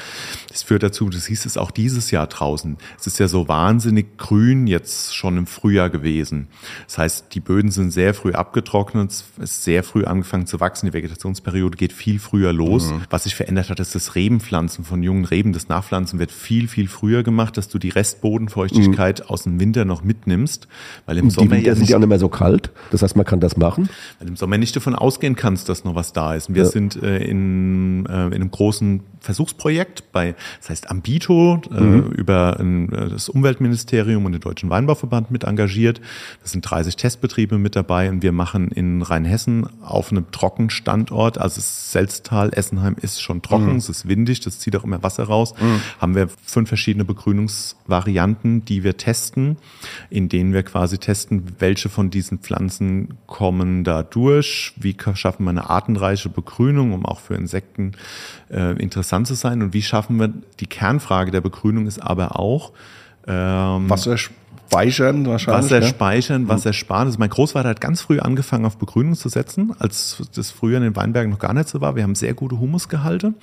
Speaker 1: Das führt dazu, das hieß es auch dieses Jahr draußen. Es ist ja so wahnsinnig grün jetzt schon im Frühjahr gewesen. Das heißt, die Böden sind sehr früh abgetrocknet, es ist sehr früh angefangen zu wachsen wachsen. Die Vegetationsperiode geht viel früher los. Mhm. Was sich verändert hat, ist das Rebenpflanzen von jungen Reben. Das Nachpflanzen wird viel, viel früher gemacht, dass du die Restbodenfeuchtigkeit mhm. aus dem Winter noch mitnimmst. Weil im
Speaker 2: die
Speaker 1: Sommer
Speaker 2: Winter ja sind ja auch nicht mehr so kalt. Das heißt, man kann das machen.
Speaker 1: Weil im Sommer nicht davon ausgehen kannst, dass noch was da ist. Und wir ja. sind äh, in, äh, in einem großen Versuchsprojekt bei, das heißt Ambito, äh, mhm. über ein, äh, das Umweltministerium und den Deutschen Weinbauverband mit engagiert. Das sind 30 Testbetriebe mit dabei und wir machen in Rheinhessen auf einem trocken Standort, also Selztal, Essenheim ist schon trocken, mhm. es ist windig, das zieht auch immer Wasser raus, mhm. haben wir fünf verschiedene Begrünungsvarianten, die wir testen, in denen wir quasi testen, welche von diesen Pflanzen kommen da durch, wie schaffen wir eine artenreiche Begrünung, um auch für Insekten äh, interessant zu sein und wie schaffen wir, die Kernfrage der Begrünung ist aber auch,
Speaker 3: ähm, Wasser, speichern wahrscheinlich.
Speaker 1: Wasser ne? speichern, Wasser sparen. Also mein Großvater hat ganz früh angefangen, auf Begrünung zu setzen, als das früher in den Weinbergen noch gar nicht so war. Wir haben sehr gute Humusgehalte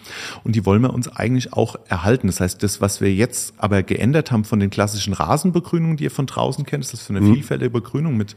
Speaker 1: und die wollen wir uns eigentlich auch erhalten. Das heißt, das, was wir jetzt aber geändert haben von den klassischen Rasenbegrünungen, die ihr von draußen kennt, ist das für eine mhm. vielfältige Begrünung mit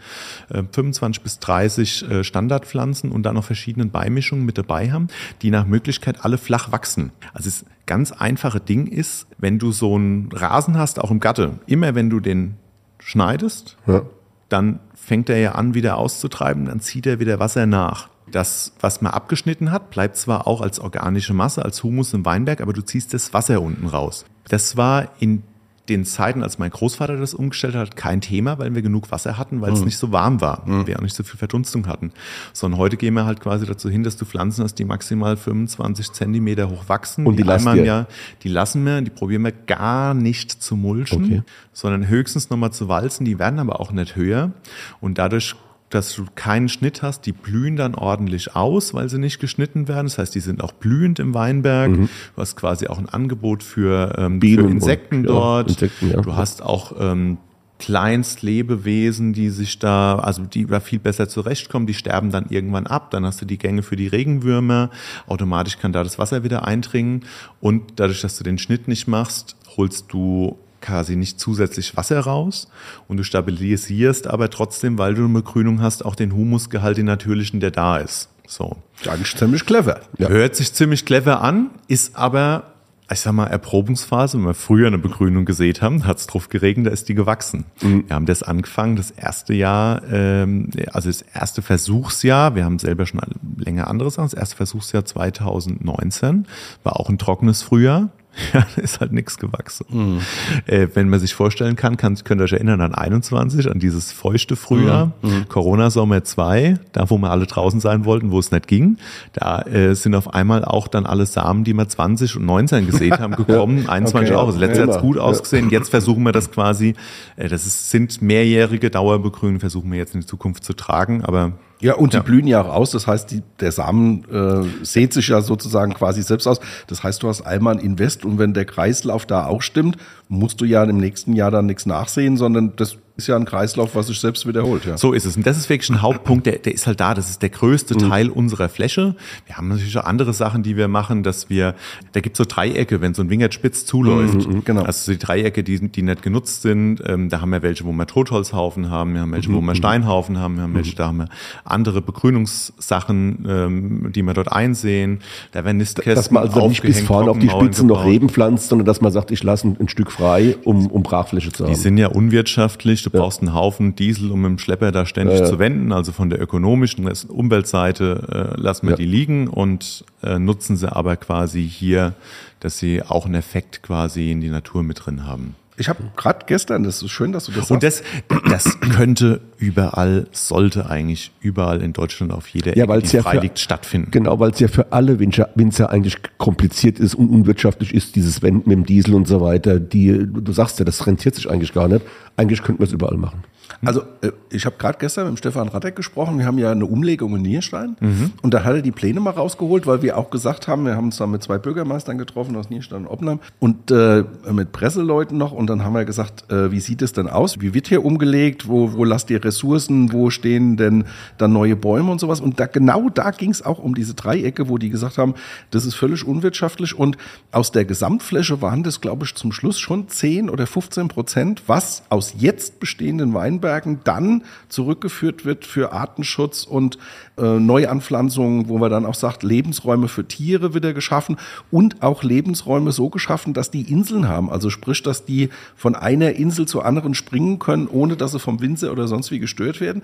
Speaker 1: äh, 25 bis 30 äh, Standardpflanzen und dann noch verschiedenen Beimischungen mit dabei haben, die nach Möglichkeit alle flach wachsen. Also das ganz einfache Ding ist, wenn du so einen Rasen hast, auch im Gatte, immer wenn du den schneidest, ja. dann fängt er ja an, wieder auszutreiben, dann zieht er wieder Wasser nach. Das, was man abgeschnitten hat, bleibt zwar auch als organische Masse, als Humus im Weinberg, aber du ziehst das Wasser unten raus. Das war in den Zeiten, als mein Großvater das umgestellt hat, kein Thema, weil wir genug Wasser hatten, weil mhm. es nicht so warm war. Mhm. Wir auch nicht so viel Verdunstung hatten. Sondern heute gehen wir halt quasi dazu hin, dass du Pflanzen hast, die maximal 25 Zentimeter hoch wachsen.
Speaker 2: Und die, die lassen wir? Ja,
Speaker 1: die lassen wir, die probieren wir gar nicht zu mulchen, okay. sondern höchstens nochmal zu walzen. Die werden aber auch nicht höher. Und dadurch dass du keinen Schnitt hast. Die blühen dann ordentlich aus, weil sie nicht geschnitten werden. Das heißt, die sind auch blühend im Weinberg. Mhm. Du hast quasi auch ein Angebot für, ähm, für Insekten und, dort. Ja, Insekten, ja. Du hast auch ähm, Kleinstlebewesen, die sich da, also die da viel besser zurechtkommen, die sterben dann irgendwann ab. Dann hast du die Gänge für die Regenwürmer. Automatisch kann da das Wasser wieder eindringen. Und dadurch, dass du den Schnitt nicht machst, holst du quasi nicht zusätzlich Wasser raus und du stabilisierst aber trotzdem, weil du eine Begrünung hast, auch den Humusgehalt, den natürlichen, der da ist. So.
Speaker 3: Das ist ziemlich clever.
Speaker 1: Ja. Hört sich ziemlich clever an, ist aber ich sag mal, Erprobungsphase, wenn wir früher eine Begrünung gesät haben, hat es drauf geregnet, da ist die gewachsen. Mhm. Wir haben das angefangen, das erste Jahr, ähm, also das erste Versuchsjahr, wir haben selber schon länger andere Sachen, das erste Versuchsjahr 2019 war auch ein trockenes Frühjahr. *laughs* Ja, da ist halt nichts gewachsen. Mhm. Äh, wenn man sich vorstellen kann, kann, könnt ihr euch erinnern an 21, an dieses feuchte Frühjahr, mhm. Corona-Sommer 2, da wo wir alle draußen sein wollten, wo es nicht ging. Da äh, sind auf einmal auch dann alle Samen, die wir 20 und 19 gesehen haben, *laughs* gekommen. ja. 21 okay, auch. Also letztes Jahr hat gut ausgesehen. Jetzt versuchen wir das quasi, äh, das ist, sind mehrjährige Dauerbegrünungen, versuchen wir jetzt in die Zukunft zu tragen, aber
Speaker 3: ja, und die ja. blühen ja auch aus. Das heißt, die, der Samen äh, sät sich ja sozusagen quasi selbst aus. Das heißt, du hast einmal ein Invest und wenn der Kreislauf da auch stimmt, musst du ja im nächsten Jahr dann nichts nachsehen, sondern das ist ja ein Kreislauf, was sich selbst wiederholt. Ja.
Speaker 1: So ist es. Und das ist wirklich ein Hauptpunkt, der, der ist halt da. Das ist der größte mhm. Teil unserer Fläche. Wir haben natürlich auch andere Sachen, die wir machen, dass wir, da gibt es so Dreiecke, wenn so ein Wingert spitz zuläuft. Mhm, mhm, genau. Also die Dreiecke, die, die nicht genutzt sind, ähm, da haben wir welche, wo wir Totholzhaufen haben, wir haben welche, mhm. wo wir mhm. Steinhaufen haben, wir haben welche, mhm. da haben wir andere Begrünungssachen, ähm, die wir dort einsehen. Da werden Nistkästen
Speaker 2: Dass man also nicht bis vorne auf die Spitzen noch Reben pflanzt, sondern dass man sagt, ich lasse ein, ein Stück frei, um, um Brachfläche zu haben.
Speaker 1: Die sind ja unwirtschaftlich. Du ja. brauchst einen Haufen Diesel, um dem Schlepper da ständig ja. zu wenden. Also von der ökonomischen Umweltseite äh, lassen wir die liegen und äh, nutzen sie aber quasi hier, dass sie auch einen Effekt quasi in die Natur mit drin haben.
Speaker 3: Ich habe gerade gestern, das ist schön, dass du das
Speaker 1: Und das, das könnte überall, sollte eigentlich überall in Deutschland auf jeder
Speaker 2: ja, Ecke, die ja frei liegt, stattfinden. Genau, weil es ja für alle Winzer, Winzer eigentlich kompliziert ist und unwirtschaftlich ist, dieses Wenden mit dem Diesel und so weiter. Die, du sagst ja, das rentiert sich eigentlich gar nicht. Eigentlich könnten wir es überall machen.
Speaker 3: Also äh, ich habe gerade gestern mit Stefan Radek gesprochen. Wir haben ja eine Umlegung in Nierstein. Mhm. Und da hat er die Pläne mal rausgeholt, weil wir auch gesagt haben, wir haben uns da mit zwei Bürgermeistern getroffen aus Nierstein und Oppenheim und äh, mit Presseleuten noch. Und dann haben wir gesagt, äh, wie sieht es denn aus? Wie wird hier umgelegt? Wo, wo lasst ihr Ressourcen? Wo stehen denn dann neue Bäume und sowas? Und da, genau da ging es auch um diese Dreiecke, wo die gesagt haben, das ist völlig unwirtschaftlich. Und aus der Gesamtfläche waren das, glaube ich, zum Schluss schon 10 oder 15 Prozent, was aus jetzt bestehenden Weinbergen Weinbergen dann zurückgeführt wird für Artenschutz und äh, Neuanpflanzungen, wo man dann auch sagt, Lebensräume für Tiere wieder geschaffen und auch Lebensräume so geschaffen, dass die Inseln haben. Also sprich, dass die von einer Insel zur anderen springen können, ohne dass sie vom Winzer oder sonst wie gestört werden.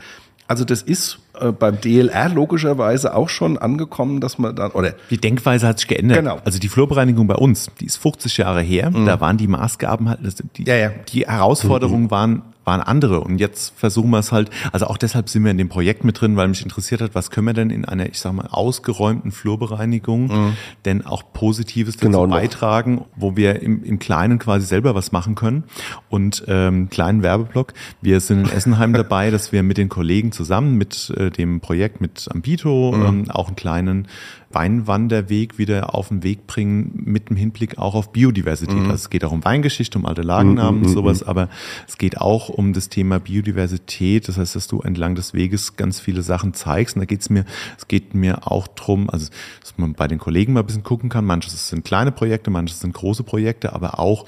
Speaker 3: Also das ist äh, beim DLR logischerweise auch schon angekommen, dass man dann oder
Speaker 1: die Denkweise hat sich geändert. Genau. Also die Flurbereinigung bei uns, die ist 50 Jahre her. Mhm. Da waren die Maßgaben halt, die, ja, ja. die Herausforderungen mhm. waren waren andere. Und jetzt versuchen wir es halt, also auch deshalb sind wir in dem Projekt mit drin, weil mich interessiert hat, was können wir denn in einer, ich sag mal, ausgeräumten Flurbereinigung mhm. denn auch Positives dazu genau beitragen, wo wir im, im Kleinen quasi selber was machen können. Und ähm, kleinen Werbeblock, wir sind in Essenheim *laughs* dabei, dass wir mit den Kollegen zusammen mit äh, dem Projekt mit Ambito mhm. ähm, auch einen kleinen Weinwanderweg wieder auf den Weg bringen mit dem Hinblick auch auf Biodiversität. Mhm. Also es geht auch um Weingeschichte, um alte Lagennamen mhm, und mhm, sowas, mhm. aber es geht auch um das Thema Biodiversität. Das heißt, dass du entlang des Weges ganz viele Sachen zeigst. Und da geht es mir, es geht mir auch drum, also dass man bei den Kollegen mal ein bisschen gucken kann. Manches sind kleine Projekte, manches sind große Projekte, aber auch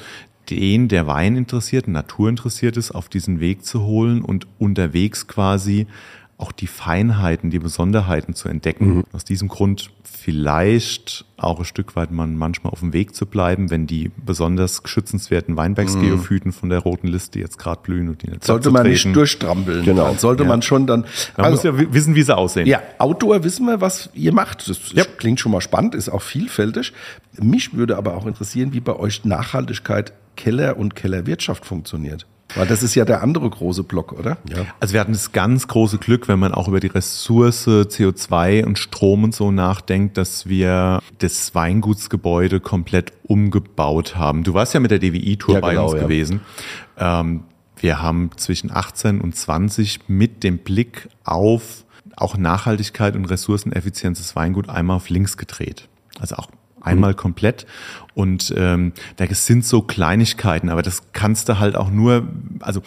Speaker 1: den, der Wein interessiert, Natur interessiert ist, auf diesen Weg zu holen und unterwegs quasi auch die Feinheiten, die Besonderheiten zu entdecken. Mhm. Aus diesem Grund vielleicht auch ein Stück weit man manchmal auf dem Weg zu bleiben, wenn die besonders geschützenswerten Weinbergsgeophyten mm. von der roten Liste jetzt gerade blühen und die
Speaker 3: nicht Sollte man nicht durchstrampeln. Genau. Dann sollte ja. man schon dann.
Speaker 1: Man also, muss ja wissen, wie sie aussehen.
Speaker 3: Ja, Outdoor wissen wir, was ihr macht. Das ja. klingt schon mal spannend, ist auch vielfältig. Mich würde aber auch interessieren, wie bei euch Nachhaltigkeit Keller und Kellerwirtschaft funktioniert. Weil das ist ja der andere große Block, oder?
Speaker 1: Ja. Also wir hatten das ganz große Glück, wenn man auch über die Ressource CO2 und Strom und so nachdenkt, dass wir das Weingutsgebäude komplett umgebaut haben. Du warst ja mit der DWI-Tour ja, bei genau, uns ja. gewesen. Ähm, wir haben zwischen 18 und 20 mit dem Blick auf auch Nachhaltigkeit und Ressourceneffizienz des Weingut einmal auf links gedreht. Also auch einmal komplett. Und ähm, da sind so Kleinigkeiten, aber das kannst du halt auch nur, also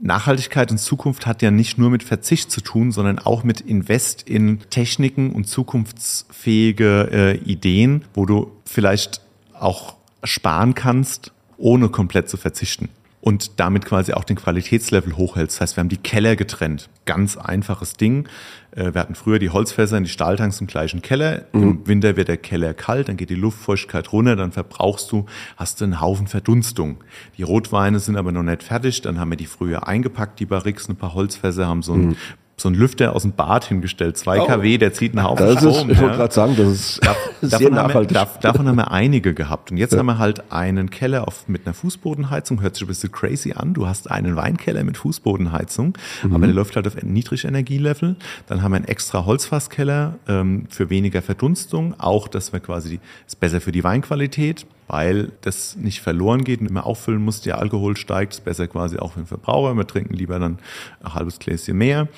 Speaker 1: Nachhaltigkeit und Zukunft hat ja nicht nur mit Verzicht zu tun, sondern auch mit Invest in Techniken und zukunftsfähige äh, Ideen, wo du vielleicht auch sparen kannst, ohne komplett zu verzichten und damit quasi auch den Qualitätslevel hochhältst. Das heißt, wir haben die Keller getrennt. Ganz einfaches Ding. Äh, wir hatten früher die Holzfässer in die Stahltanks im gleichen Keller. Mhm. Im Winter wird der Keller kalt, dann geht die Luftfeuchtigkeit runter, dann verbrauchst du, hast du einen Haufen Verdunstung. Die Rotweine sind aber noch nicht fertig, dann haben wir die früher eingepackt, die Barrix, ein paar Holzfässer, haben so ein mhm so ein Lüfter aus dem Bad hingestellt, 2 oh. kW, der zieht einen Haufen
Speaker 2: das Strom. Ist, ich wollte gerade sagen, das ist
Speaker 1: da, *laughs* sehr nachhaltig. Wir, da, davon haben wir einige gehabt. Und jetzt ja. haben wir halt einen Keller auf, mit einer Fußbodenheizung, hört sich ein bisschen crazy an. Du hast einen Weinkeller mit Fußbodenheizung, mhm. aber der läuft halt auf Niedrigenergielevel. Dann haben wir einen extra Holzfasskeller ähm, für weniger Verdunstung, auch dass wir quasi, ist besser für die Weinqualität weil das nicht verloren geht und immer auffüllen muss. Der Alkohol steigt, ist besser quasi auch für den Verbraucher. Wir trinken lieber dann ein halbes Gläschen mehr.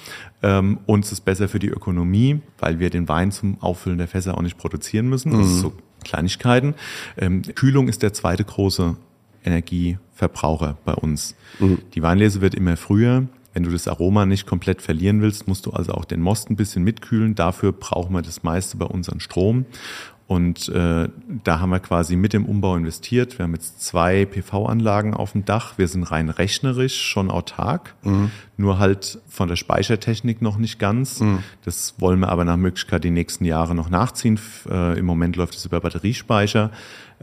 Speaker 1: Ähm, und es ist besser für die Ökonomie, weil wir den Wein zum Auffüllen der Fässer auch nicht produzieren müssen. Das mhm. ist so Kleinigkeiten. Ähm, Kühlung ist der zweite große Energieverbraucher bei uns. Mhm. Die Weinlese wird immer früher. Wenn du das Aroma nicht komplett verlieren willst, musst du also auch den Most ein bisschen mitkühlen. Dafür brauchen wir das meiste bei uns an Strom. Und äh, da haben wir quasi mit dem Umbau investiert. Wir haben jetzt zwei PV-Anlagen auf dem Dach. Wir sind rein rechnerisch schon autark, mhm. nur halt von der Speichertechnik noch nicht ganz. Mhm. Das wollen wir aber nach Möglichkeit die nächsten Jahre noch nachziehen. Äh, Im Moment läuft es über Batteriespeicher.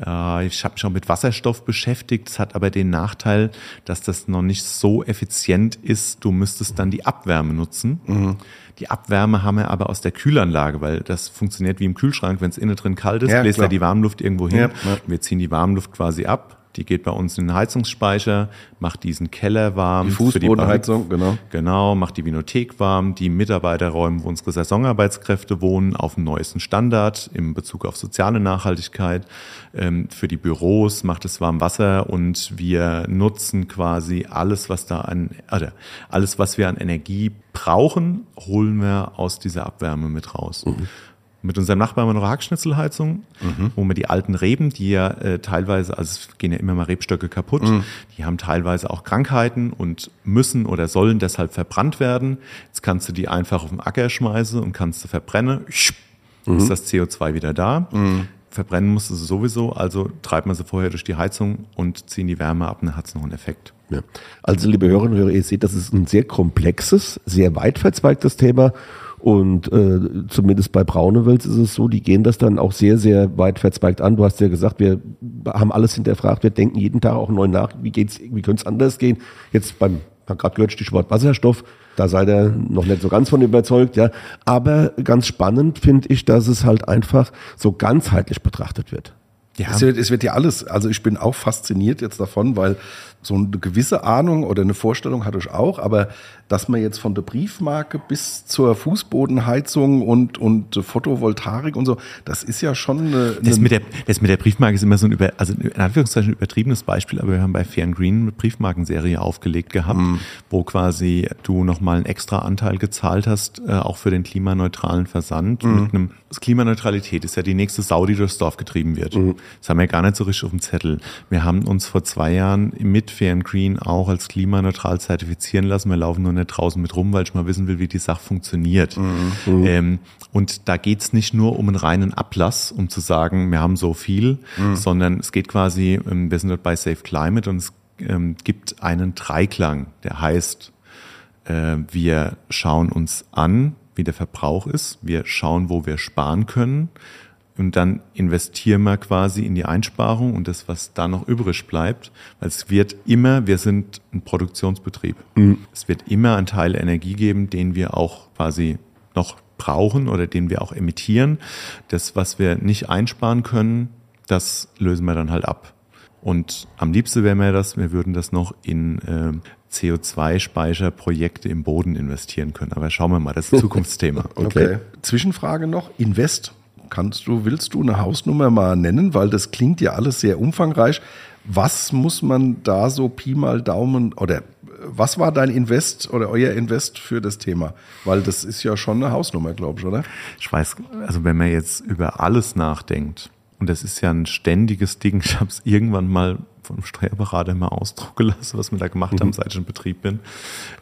Speaker 1: Äh, ich habe mich auch mit Wasserstoff beschäftigt. Das hat aber den Nachteil, dass das noch nicht so effizient ist. Du müsstest dann die Abwärme nutzen. Mhm. Die Abwärme haben wir aber aus der Kühlanlage, weil das funktioniert wie im Kühlschrank. Wenn es innen drin kalt ist, ja, bläst er die Warmluft irgendwo hin. Ja, ja. Wir ziehen die Warmluft quasi ab die geht bei uns in den Heizungsspeicher, macht diesen Keller warm.
Speaker 2: Die Fußbodenheizung, genau.
Speaker 1: Genau, macht die Vinothek warm, die Mitarbeiterräume, wo unsere Saisonarbeitskräfte wohnen, auf dem neuesten Standard im Bezug auf soziale Nachhaltigkeit. Ähm, für die Büros macht es warm Wasser und wir nutzen quasi alles, was da an, also alles, was wir an Energie brauchen, holen wir aus dieser Abwärme mit raus. Mhm. Mit unserem Nachbarn haben wir noch eine Hackschnitzelheizung, mhm. wo wir die alten Reben, die ja äh, teilweise, also es gehen ja immer mal Rebstöcke kaputt, mhm. die haben teilweise auch Krankheiten und müssen oder sollen deshalb verbrannt werden. Jetzt kannst du die einfach auf den Acker schmeißen und kannst du verbrennen. Mhm. Ist das CO2 wieder da. Mhm. Verbrennen musst du sie sowieso, also treibt man sie vorher durch die Heizung und ziehen die Wärme ab und dann hat es noch einen Effekt.
Speaker 2: Ja. Also liebe Hörerinnen und Hörer, ihr seht, das ist ein sehr komplexes, sehr weit verzweigtes Thema und äh, zumindest bei Braunewels ist es so, die gehen das dann auch sehr, sehr weit verzweigt an. Du hast ja gesagt, wir haben alles hinterfragt, wir denken jeden Tag auch neu nach, wie geht's, wie könnte es anders gehen. Jetzt beim, gerade gehört Stichwort Wasserstoff, da seid ihr noch nicht so ganz von überzeugt, ja. Aber ganz spannend finde ich, dass es halt einfach so ganzheitlich betrachtet wird.
Speaker 3: Ja. Es, wird, es wird ja alles, also ich bin auch fasziniert jetzt davon, weil so eine gewisse Ahnung oder eine Vorstellung hatte ich auch, aber dass man jetzt von der Briefmarke bis zur Fußbodenheizung und, und Photovoltaik und so, das ist ja schon eine,
Speaker 1: das, mit der, das mit der Briefmarke ist immer so ein, über, also in Anführungszeichen übertriebenes Beispiel, aber wir haben bei Fair Green eine Briefmarkenserie aufgelegt gehabt, mhm. wo quasi du nochmal einen extra Anteil gezahlt hast, äh, auch für den klimaneutralen Versand. Mhm. Mit einem, Klimaneutralität ist ja die nächste Sau, die durchs Dorf getrieben wird. Mhm. Das haben wir gar nicht so richtig auf dem Zettel. Wir haben uns vor zwei Jahren mit Fair Green auch als klimaneutral zertifizieren lassen. Wir laufen nur nicht draußen mit rum, weil ich mal wissen will, wie die Sache funktioniert. Mhm. mhm. Ähm, und da geht es nicht nur um einen reinen Ablass, um zu sagen, wir haben so viel, mhm. sondern es geht quasi, ähm, wir sind dort bei Safe Climate und es ähm, gibt einen Dreiklang, der heißt, äh, wir schauen uns an, wie der Verbrauch ist, wir schauen, wo wir sparen können und dann investieren wir quasi in die Einsparung und das, was da noch übrig bleibt, weil es wird immer, wir sind ein Produktionsbetrieb. Mhm. Es wird immer einen Teil Energie geben, den wir auch quasi noch brauchen oder den wir auch emittieren. Das, was wir nicht einsparen können, das lösen wir dann halt ab. Und am liebsten wäre mir das, wir würden das noch in äh, CO2-Speicherprojekte im Boden investieren können. Aber schauen wir mal, das ist ein *laughs* Zukunftsthema.
Speaker 3: okay. okay. Zwischenfrage noch, Invest Kannst du, willst du eine Hausnummer mal nennen? Weil das klingt ja alles sehr umfangreich. Was muss man da so Pi mal Daumen oder was war dein Invest oder euer Invest für das Thema? Weil das ist ja schon eine Hausnummer, glaube ich, oder?
Speaker 1: Ich weiß, also wenn man jetzt über alles nachdenkt, und das ist ja ein ständiges Ding, *laughs* ich habe es irgendwann mal einem Steuerberater mal ausdrucken lassen, was wir da gemacht mhm. haben, seit ich in Betrieb bin.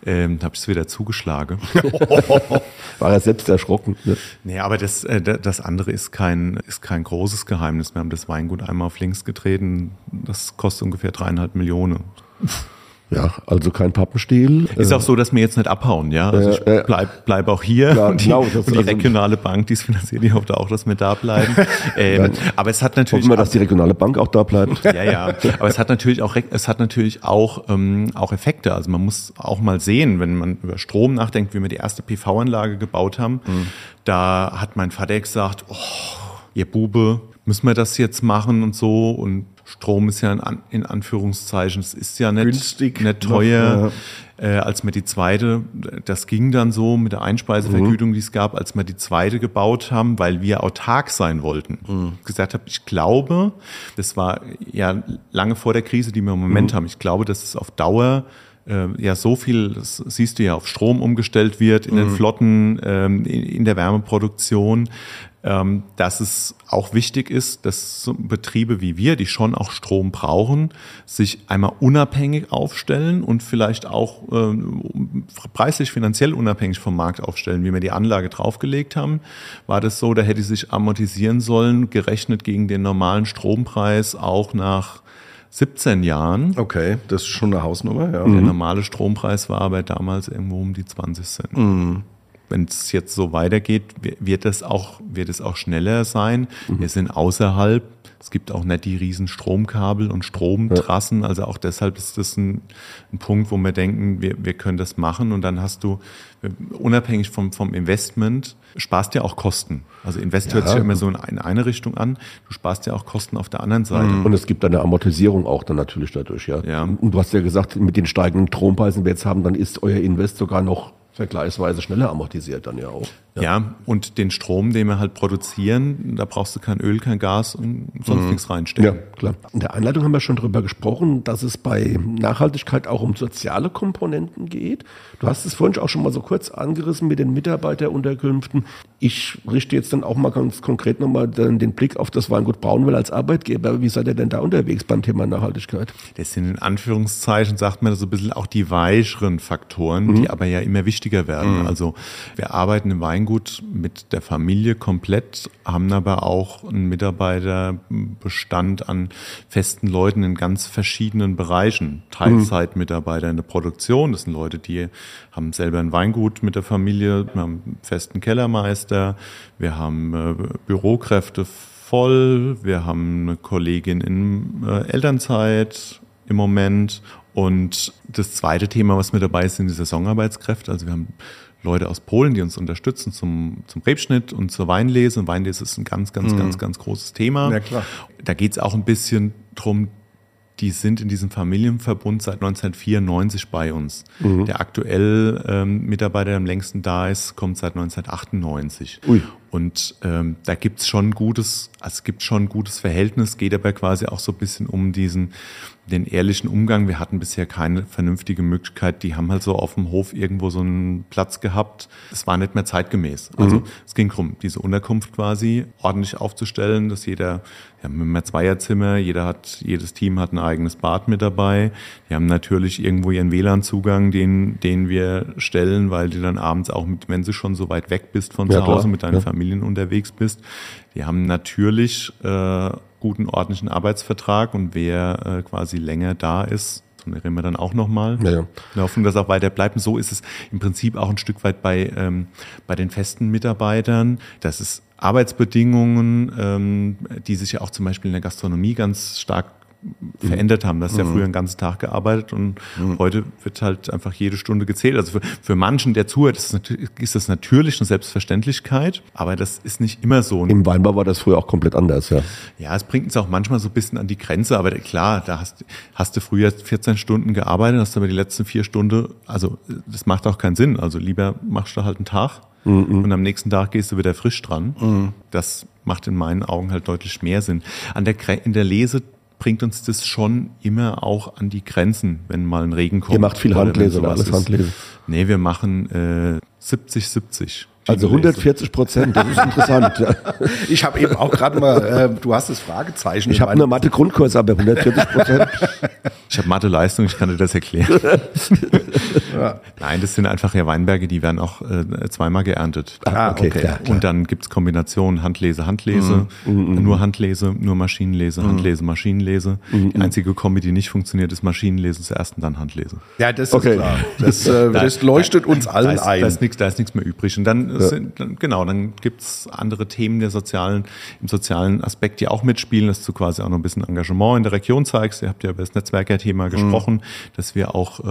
Speaker 1: Ähm, da habe ich es wieder zugeschlagen. *laughs*
Speaker 2: War er selbst erschrocken? Ne?
Speaker 1: Nee, aber das, äh, das andere ist kein, ist kein großes Geheimnis. Wir haben das Weingut einmal auf links getreten. Das kostet ungefähr dreieinhalb Millionen.
Speaker 2: Ja, also kein Pappenstiel.
Speaker 1: Ist auch so, dass wir jetzt nicht abhauen, ja. Also ich äh, bleib, bleib auch hier. Ja, und die, genau, und die also regionale Bank, die es finanziert, die hofft auch, dass wir da bleiben. *laughs* ähm, aber es hat natürlich.
Speaker 2: Hoffen wir, dass die regionale Bank auch da bleibt. *laughs*
Speaker 1: ja, ja. Aber es hat natürlich auch, es hat natürlich auch, ähm, auch Effekte. Also man muss auch mal sehen, wenn man über Strom nachdenkt, wie wir die erste PV-Anlage gebaut haben, mhm. da hat mein Vater gesagt, oh, ihr Bube, müssen wir das jetzt machen und so und Strom ist ja in, Anführungszeichen, es ist ja nicht, Günstig nicht teuer. Noch, ja. äh, als wir die zweite, das ging dann so mit der Einspeisevergütung, mhm. die es gab, als wir die zweite gebaut haben, weil wir autark sein wollten. Mhm. Gesagt habe, ich glaube, das war ja lange vor der Krise, die wir im Moment mhm. haben. Ich glaube, dass es auf Dauer äh, ja so viel, das siehst du ja, auf Strom umgestellt wird in den mhm. Flotten, ähm, in, der Wärmeproduktion, dass es auch wichtig ist, dass Betriebe wie wir, die schon auch Strom brauchen, sich einmal unabhängig aufstellen und vielleicht auch äh, preislich finanziell unabhängig vom Markt aufstellen. Wie wir die Anlage draufgelegt haben, war das so, da hätte sie sich amortisieren sollen, gerechnet gegen den normalen Strompreis auch nach 17 Jahren.
Speaker 3: Okay, das ist schon eine Hausnummer, ja.
Speaker 1: Der normale Strompreis war aber damals irgendwo um die 20 Cent. Mhm wenn es jetzt so weitergeht, wird es auch, wird es auch schneller sein. Mhm. Wir sind außerhalb. Es gibt auch nicht die riesen Stromkabel und Stromtrassen. Ja. Also auch deshalb ist das ein, ein, Punkt, wo wir denken, wir, wir können das machen. Und dann hast du, unabhängig vom, vom Investment, sparst ja auch Kosten. Also Invest ja. hört sich immer so in eine Richtung an. Du sparst ja auch Kosten auf der anderen Seite.
Speaker 2: Und es gibt eine Amortisierung auch dann natürlich dadurch, ja. ja. Und du hast ja gesagt, mit den steigenden Strompreisen, die wir jetzt haben, dann ist euer Invest sogar noch vergleichsweise schneller amortisiert dann ja auch.
Speaker 1: Ja. ja. und den Strom, den wir halt produzieren, da brauchst du kein Öl, kein Gas und sonst mhm. nichts reinstecken. Ja,
Speaker 2: klar. In der Einleitung haben wir schon darüber gesprochen, dass es bei Nachhaltigkeit auch um soziale Komponenten geht. Du hast es vorhin auch schon mal so kurz angerissen mit den Mitarbeiterunterkünften. Ich richte jetzt dann auch mal ganz konkret nochmal den Blick auf das Weingut Braunwell als Arbeitgeber. Wie seid ihr denn da unterwegs beim Thema Nachhaltigkeit?
Speaker 1: Das sind in Anführungszeichen, sagt man so ein bisschen auch die weicheren Faktoren, mhm. die aber ja immer wichtiger werden. Mhm. Also wir arbeiten im Weingut Weingut mit der Familie komplett, haben aber auch einen Mitarbeiterbestand an festen Leuten in ganz verschiedenen Bereichen. Teilzeitmitarbeiter in der Produktion, das sind Leute, die haben selber ein Weingut mit der Familie, wir haben einen festen Kellermeister, wir haben äh, Bürokräfte voll, wir haben eine Kollegin in äh, Elternzeit im Moment und das zweite Thema, was mit dabei ist, sind die Saisonarbeitskräfte. Also wir haben Leute aus Polen, die uns unterstützen zum, zum Rebschnitt und zur Weinlese. Und Weinlese ist ein ganz, ganz, mhm. ganz, ganz großes Thema. Ja, klar. Da geht es auch ein bisschen drum, die sind in diesem Familienverbund seit 1994 bei uns. Mhm. Der aktuell ähm, Mitarbeiter, der am längsten da ist, kommt seit 1998. Ui. Und ähm, da gibt's schon gutes, also es gibt schon ein gutes Verhältnis, geht aber quasi auch so ein bisschen um diesen, den ehrlichen Umgang. Wir hatten bisher keine vernünftige Möglichkeit. Die haben halt so auf dem Hof irgendwo so einen Platz gehabt. Es war nicht mehr zeitgemäß. Also mhm. es ging darum, diese Unterkunft quasi ordentlich aufzustellen, dass jeder, ja, mit einem Zweierzimmer, jeder hat, jedes Team hat ein eigenes Bad mit dabei. Die haben natürlich irgendwo ihren WLAN-Zugang, den, den wir stellen, weil die dann abends auch mit, wenn du schon so weit weg bist von ja, zu Hause klar. mit deiner ja. Familien unterwegs bist. Die haben natürlich äh, guten ordentlichen Arbeitsvertrag und wer äh, quasi länger da ist, dann reden wir dann auch nochmal. Ja, ja. Wir hoffen, dass auch weiter bleibt. Und so ist es im Prinzip auch ein Stück weit bei, ähm, bei den festen Mitarbeitern. Das ist Arbeitsbedingungen, ähm, die sich ja auch zum Beispiel in der Gastronomie ganz stark verändert haben. Das ist ja mhm. früher einen ganzen Tag gearbeitet und mhm. heute wird halt einfach jede Stunde gezählt. Also für, für manchen, der zuhört, ist, das, ist das natürlich eine Selbstverständlichkeit, aber das ist nicht immer so.
Speaker 2: Im Weinbau war das früher auch komplett anders, ja.
Speaker 1: Ja, es bringt uns auch manchmal so ein bisschen an die Grenze, aber klar, da hast, hast du früher 14 Stunden gearbeitet, hast aber die letzten vier Stunden, also das macht auch keinen Sinn. Also lieber machst du halt einen Tag mhm. und am nächsten Tag gehst du wieder frisch dran. Mhm. Das macht in meinen Augen halt deutlich mehr Sinn. An der, in der Lese bringt uns das schon immer auch an die Grenzen, wenn mal ein Regen kommt.
Speaker 2: Ihr macht viel Handlese oder alles
Speaker 1: Handlese? Nee, wir machen äh, 70, 70.
Speaker 2: Also 140 Prozent, das ist interessant. ja. *laughs*
Speaker 3: Ich habe eben auch gerade mal, äh, du hast das Fragezeichen.
Speaker 2: Ich habe eine Mathe-Grundkurs, aber 140 Prozent.
Speaker 1: Ich habe Mathe-Leistung, ich kann dir das erklären. *laughs* Nein, das sind einfach ja Weinberge, die werden auch äh, zweimal geerntet.
Speaker 3: Ah, okay.
Speaker 2: klar, klar.
Speaker 1: Und dann gibt's Kombinationen Handlese, Handlese, nur Handlese, nur Maschinenlese, Handlese, Maschinenlese. Die einzige Kombi, die nicht funktioniert, ist Maschinenlese zuerst und dann Handlese.
Speaker 3: Ja, das
Speaker 2: Okay.
Speaker 3: ist klar. Das, äh, *laughs* das leuchtet uns
Speaker 1: da
Speaker 3: allen
Speaker 1: ist,
Speaker 3: ein.
Speaker 1: Da ist nichts, da ist nichts mehr übrig. Und dann, sind, dann genau, dann gibt's andere Themen der sozialen, im sozialen Aspekt, die auch mitspielen, dass du quasi auch noch ein bisschen Engagement in der Region zeigst. Ihr habt ja über das Netzwerkerthema gesprochen, dass wir auch äh,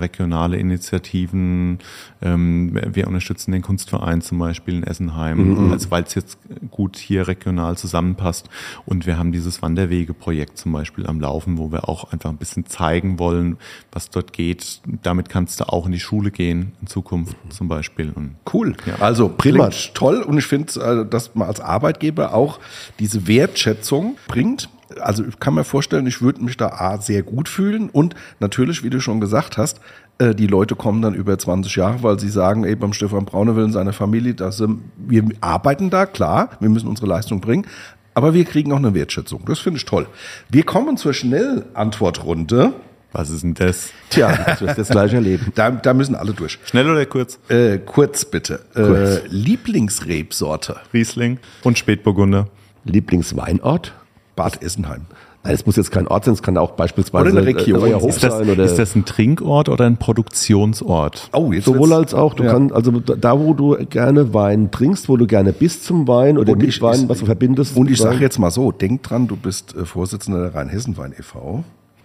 Speaker 1: regionale Initiativen, ähm, wir unterstützen den Kunstverein zum Beispiel in Essenheim, also weil es jetzt gut hier regional zusammenpasst. Und wir haben dieses Wanderwege-Projekt zum Beispiel am Laufen, wo wir auch einfach ein bisschen zeigen wollen, was dort geht. Damit kannst du auch in die Schule gehen in Zukunft zum Beispiel. Und
Speaker 3: Cool. Also prima, toll. Und ich finde, äh, dass man als Arbeitgeber auch diese Wertschätzung bringt. Also ich kann mir vorstellen, ich würde mich da A, sehr gut fühlen und natürlich, wie du schon gesagt hast, äh, die Leute kommen dann über 20 Jahre, weil sie sagen, ey, beim Stefan Braunewell und seiner Familie, dass, wir arbeiten da, klar, wir müssen unsere Leistung bringen, aber wir kriegen auch eine Wertschätzung. Das finde ich toll. Wir kommen zur Schnellantwortrunde.
Speaker 1: Was ist denn das?
Speaker 2: Tja, das wirst du jetzt gleich erleben. *laughs*
Speaker 3: Da, da müssen alle durch.
Speaker 1: Schnell oder kurz?
Speaker 3: Äh, kurz bitte.
Speaker 2: Kurz.
Speaker 3: Äh, Lieblingsrebsorte.
Speaker 1: Riesling und Spätburgunder.
Speaker 2: Lieblingsweinort?
Speaker 3: Bad Essenheim.
Speaker 2: Nein, es muss jetzt kein Ort sein, es kann auch beispielsweise
Speaker 3: Oder eine Region.
Speaker 2: äh, Hof
Speaker 1: Ist das,
Speaker 2: sein oder
Speaker 1: ist das ein Trinkort oder ein Produktionsort?
Speaker 3: Oh, jetzt
Speaker 2: sowohl als auch. Du
Speaker 3: Ja.
Speaker 2: kannst also da, wo du gerne Wein trinkst, wo du gerne bist zum Wein oder
Speaker 3: Und
Speaker 2: mit
Speaker 3: ich-
Speaker 2: Wein, was du verbindest.
Speaker 3: Und ich
Speaker 2: Wein.
Speaker 3: sage jetzt mal so, denk dran, du bist äh, Vorsitzender der Rheinhessen-Wein e.V.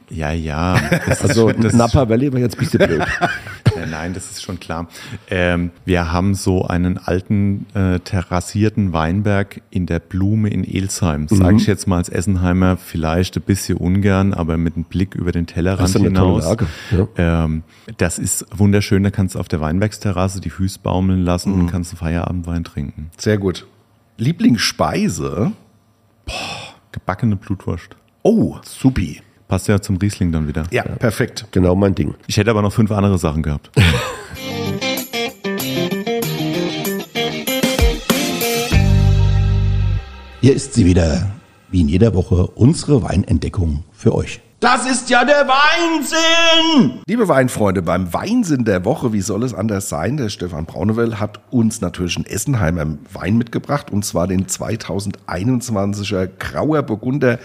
Speaker 1: Ja, ja. *laughs* Das
Speaker 2: also
Speaker 1: das
Speaker 2: Napa Valley war jetzt ein bisschen blöd. *laughs*
Speaker 1: Ja, nein, das ist schon klar. Ähm, wir haben so einen alten äh, terrassierten Weinberg in der Blume in Elsheim. Sage ich jetzt mal als Essenheimer vielleicht ein bisschen ungern, aber mit einem Blick über den Tellerrand
Speaker 2: Das
Speaker 1: hinaus.
Speaker 2: Lage,
Speaker 1: Ähm, das ist wunderschön. Da kannst du auf der Weinbergsterrasse die Füße baumeln lassen und kannst einen Feierabendwein trinken.
Speaker 3: Sehr gut. Lieblingsspeise?
Speaker 1: Gebackene Blutwurst.
Speaker 3: Oh, supi.
Speaker 1: Passt ja zum Riesling dann wieder.
Speaker 3: Ja, perfekt.
Speaker 2: Genau mein Ding.
Speaker 1: Ich hätte aber noch fünf andere Sachen gehabt. *laughs*
Speaker 4: Hier ist sie wieder, wie in jeder Woche, unsere Weinentdeckung für euch.
Speaker 5: Das ist ja der Weinsinn!
Speaker 3: Liebe Weinfreunde, beim Weinsinn der Woche, wie soll es anders sein? Der Stefan Braunewell hat uns natürlich einen Essenheimer Wein mitgebracht und zwar den 2021er Grauer Burgunder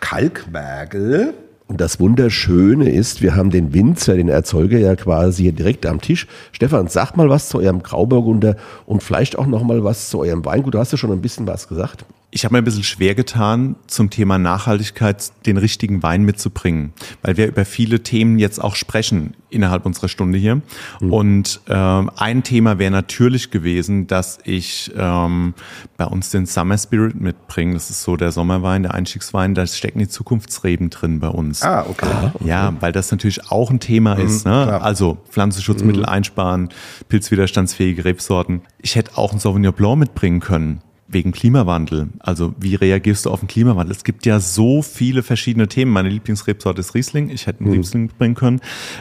Speaker 3: Kalkmergel.
Speaker 2: Und das Wunderschöne ist, wir haben den Winzer, den Erzeuger ja quasi hier direkt am Tisch. Stefan, sag mal was zu eurem Grauburgunder und vielleicht auch noch mal was zu eurem Weingut. Du hast ja schon ein bisschen was gesagt.
Speaker 1: Ich habe mir ein bisschen schwer getan, zum Thema Nachhaltigkeit den richtigen Wein mitzubringen, weil wir über viele Themen jetzt auch sprechen innerhalb unserer Stunde hier. Und ähm, ein Thema wäre natürlich gewesen, dass ich ähm, bei uns den Summer Spirit mitbringe. Das ist so der Sommerwein, der Einstiegswein. Da stecken die Zukunftsreben drin bei uns.
Speaker 3: Ah, okay.
Speaker 1: Ja, weil das natürlich auch ein Thema ist. Ne?
Speaker 3: klar.
Speaker 1: Also Pflanzenschutzmittel einsparen, pilzwiderstandsfähige Rebsorten. Ich hätte auch einen Sauvignon Blanc mitbringen können. Wegen Klimawandel. Also wie reagierst du auf den Klimawandel? Es gibt ja so viele verschiedene Themen. Meine Lieblingsrebsorte ist Riesling. Ich hätte einen Riesling mitbringen können.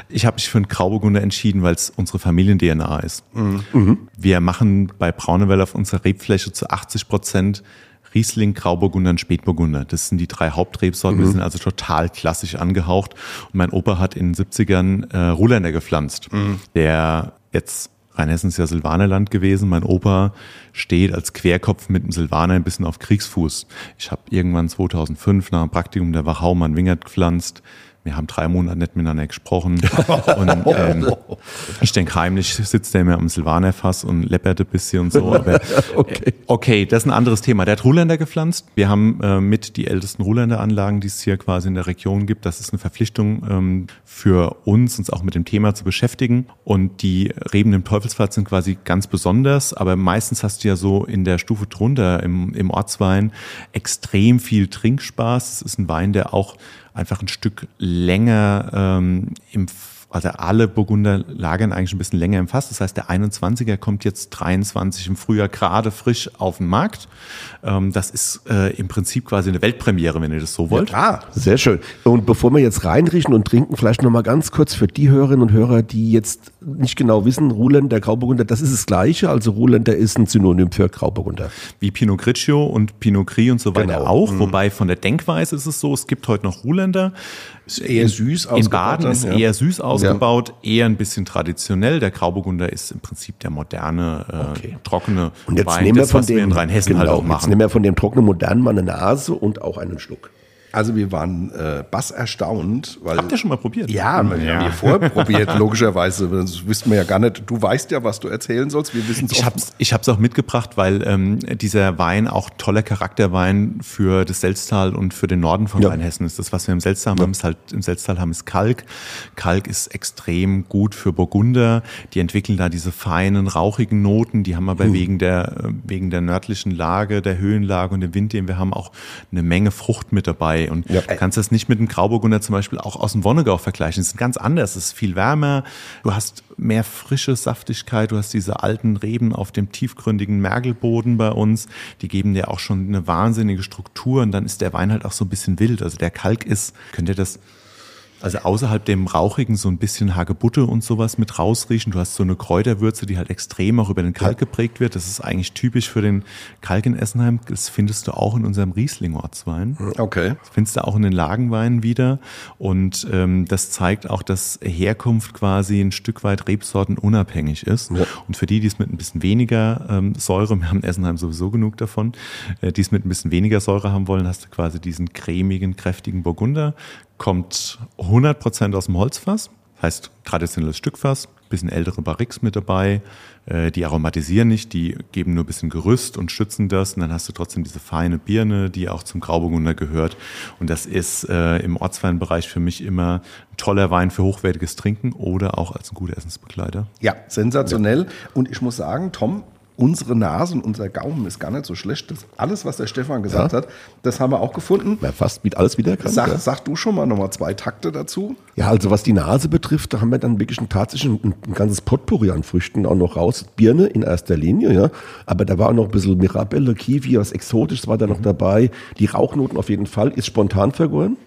Speaker 1: Ich habe mich für einen Grauburgunder entschieden, weil es unsere Familien-DNA ist. Wir machen bei Braunewell auf unserer Rebfläche zu 80 Prozent Riesling, Grauburgunder und Spätburgunder. Das sind die drei Hauptrebsorten. Wir sind also total klassisch angehaucht. Und mein Opa hat in den 70ern äh, Ruländer gepflanzt, der jetzt Rheinhessen ist ja Silvanerland gewesen. Mein Opa steht als Querkopf mit dem Silvaner ein bisschen auf Kriegsfuß. Ich habe irgendwann 2005 nach einem Praktikum der Wachau mein Wingert gepflanzt. Wir haben drei Monate nicht miteinander gesprochen. *laughs* Und ähm, ich denke, heimlich sitzt der mir am Silvanerfass und leppert ein bisschen und so. *laughs* Aber, okay. okay, das ist ein anderes Thema. Der hat Ruländer gepflanzt. Wir haben äh, mit die ältesten Ruländer-Anlagen, die es hier quasi in der Region gibt. Das ist eine Verpflichtung ähm, für uns, uns auch mit dem Thema zu beschäftigen. Und die Reben im Teufelsfahrt sind quasi ganz besonders. Aber meistens hast du ja so in der Stufe drunter im, im Ortswein extrem viel Trinkspaß. Es ist ein Wein, der auch einfach ein Stück länger ähm, im also alle Burgunder lagern eigentlich ein bisschen länger im Fass. Das heißt, der 21er kommt jetzt 23 im Frühjahr gerade frisch auf den Markt. Ähm, das ist äh, im Prinzip quasi eine Weltpremiere, wenn ihr das so wollt.
Speaker 2: Ah, sehr schön. Und bevor wir jetzt reinriechen und trinken, vielleicht noch mal ganz kurz für die Hörerinnen und Hörer, die jetzt nicht genau wissen, Ruhländer, Grauburgunder, das ist das Gleiche. Also Ruhländer ist ein Synonym für Grauburgunder.
Speaker 1: Wie Pinot Grigio und Pinot Gris und so weiter
Speaker 2: Genau.
Speaker 1: auch. Wobei von der Denkweise ist es so, es gibt heute noch Ruhländer.
Speaker 3: Ist eher süß
Speaker 1: In
Speaker 3: ausgebaut
Speaker 1: Baden
Speaker 3: dann,
Speaker 1: ist
Speaker 3: ja.
Speaker 1: eher süß ausgebaut, eher ein bisschen traditionell. Der Grauburgunder ist im Prinzip der moderne, äh,
Speaker 2: Okay.
Speaker 1: trockene
Speaker 2: Und jetzt
Speaker 1: Wein,
Speaker 2: nehmen wir
Speaker 1: das,
Speaker 2: von
Speaker 1: was wir
Speaker 2: dem,
Speaker 1: in Rheinhessen
Speaker 2: genau,
Speaker 1: halt auch
Speaker 2: jetzt
Speaker 1: machen.
Speaker 2: nehmen wir von dem trockenen modernen mal eine Nase und auch einen Schluck.
Speaker 3: Also wir waren äh, bass erstaunt, weil
Speaker 1: Habt ihr schon mal probiert?
Speaker 3: Ja, wir
Speaker 1: Ja.
Speaker 3: haben hier vorprobiert, logischerweise. *laughs* Das wüssten wir ja gar nicht. Du weißt ja, was du erzählen sollst. Wir wissen es
Speaker 1: Ich habe es ich hab's auch mitgebracht, weil ähm, dieser Wein auch toller Charakterwein für das Selztal und für den Norden von
Speaker 2: Ja.
Speaker 1: Rheinhessen ist. Das, was wir im Selztal haben, ist halt im Selztal haben, ist Kalk. Kalk ist extrem gut für Burgunder. Die entwickeln da diese feinen, rauchigen Noten. Die haben aber wegen der äh, wegen der nördlichen Lage, der Höhenlage und dem Wind, den wir haben, auch eine Menge Frucht mit dabei. Und
Speaker 2: Ja.
Speaker 1: du kannst das nicht mit dem Grauburgunder zum Beispiel auch aus dem Wonnegau vergleichen. Es ist ganz anders. Es ist viel wärmer. Du hast mehr frische Saftigkeit. Du hast diese alten Reben auf dem tiefgründigen Mergelboden bei uns. Die geben dir auch schon eine wahnsinnige Struktur. Und dann ist der Wein halt auch so ein bisschen wild. Also der Kalk ist, könnt ihr das also außerhalb dem Rauchigen so ein bisschen Hagebutte und sowas mit rausriechen. Du hast so eine Kräuterwürze, die halt extrem auch über den Kalk geprägt wird. Das ist eigentlich typisch für den Kalk in Essenheim. Das findest du auch in unserem Riesling-Ortswein.
Speaker 3: Okay.
Speaker 1: Das findest du auch in den Lagenweinen wieder. Und ähm, das zeigt auch, dass Herkunft quasi ein Stück weit rebsortenunabhängig ist. Und für die, die es mit ein bisschen weniger ähm, Säure, wir haben in Essenheim sowieso genug davon, äh, die es mit ein bisschen weniger Säure haben wollen, hast du quasi diesen cremigen, kräftigen Burgunder. Kommt 100% aus dem Holzfass. Heißt traditionelles Stückfass, bisschen ältere Barriques mit dabei, äh, die aromatisieren nicht, die geben nur ein bisschen Gerüst und schützen das und dann hast du trotzdem diese feine Birne, die auch zum Grauburgunder gehört und das ist äh, im Ortsweinbereich für mich immer ein toller Wein für hochwertiges Trinken oder auch als ein guter Essensbegleiter.
Speaker 3: Ja, sensationell. Und ich muss sagen, Tom, unsere Nase und unser Gaumen ist gar nicht so schlecht. Das, alles, was der Stefan gesagt
Speaker 2: Ja.
Speaker 3: hat, das haben wir auch gefunden.
Speaker 2: Ja, fast wie alles wieder.
Speaker 3: Sag,
Speaker 2: ja.
Speaker 3: sag du schon mal nochmal zwei Takte dazu.
Speaker 2: Ja, also was die Nase betrifft, da haben wir dann wirklich ein, tatsächlich ein, ein ganzes Potpourri an Früchten auch noch raus. Birne in erster Linie, ja. Aber da war auch noch ein bisschen Mirabelle, Kiwi, was Exotisches war da noch dabei. Die Rauchnoten auf jeden Fall. Ist spontan vergoren.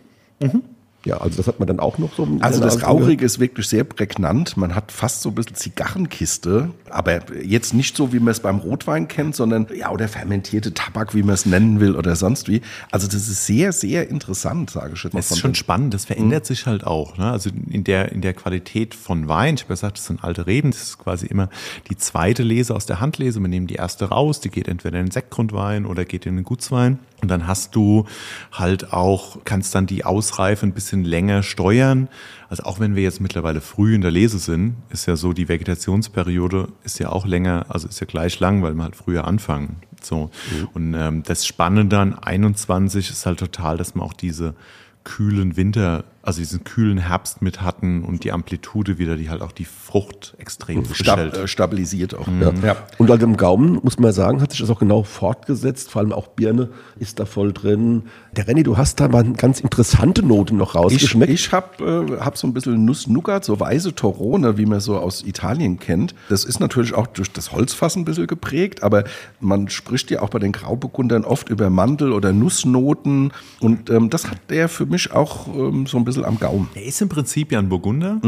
Speaker 2: Ja, also das hat man dann auch noch so.
Speaker 3: Also das Rauchige ist wirklich sehr prägnant. Man hat fast so ein bisschen Zigarrenkiste, aber jetzt nicht so, wie man es beim Rotwein kennt, sondern ja, oder fermentierte Tabak, wie man es nennen will oder sonst wie. Also das ist sehr, sehr interessant, sage ich jetzt mal.
Speaker 1: Es
Speaker 3: von
Speaker 1: ist schon
Speaker 3: den-
Speaker 1: spannend, das verändert sich halt auch. Ne? Also in der, in der Qualität von Wein, ich habe gesagt, das sind alte Reben, das ist quasi immer die zweite Lese aus der Handlese. Wir nehmen die erste raus, die geht entweder in den Sektgrundwein oder geht in den Gutswein. Und dann hast du halt auch, kannst dann die Ausreife ein bisschen länger steuern. Also auch wenn wir jetzt mittlerweile früh in der Lese sind, ist ja so, die Vegetationsperiode ist ja auch länger, also ist ja gleich lang, weil wir halt früher anfangen. So. Und ähm, das Spannende an 21 ist halt total, dass man auch diese kühlen Winter, also diesen kühlen Herbst mit hatten und die Amplitude wieder, die halt auch die Frucht extrem
Speaker 3: Stab äh, stabilisiert auch.
Speaker 2: Ja.
Speaker 3: Ja.
Speaker 2: Und also im Gaumen, muss man sagen, hat sich das auch genau fortgesetzt. Vor allem auch Birne ist da voll drin. Der Renny, du hast da mal ganz interessante Note noch
Speaker 3: Ich,
Speaker 2: rausgeschmeckt.
Speaker 3: ich habe äh, hab so ein bisschen Nuss-Nougat, so weiße Torone, wie man so aus Italien kennt. Das ist natürlich auch durch das Holzfass ein bisschen geprägt, aber man spricht ja auch bei den Grauburgundern oft über Mandel- oder Nussnoten. Und ähm, das hat der für mich auch ähm, so ein bisschen am Gaumen.
Speaker 1: Der ist im Prinzip ja ein Burgunder.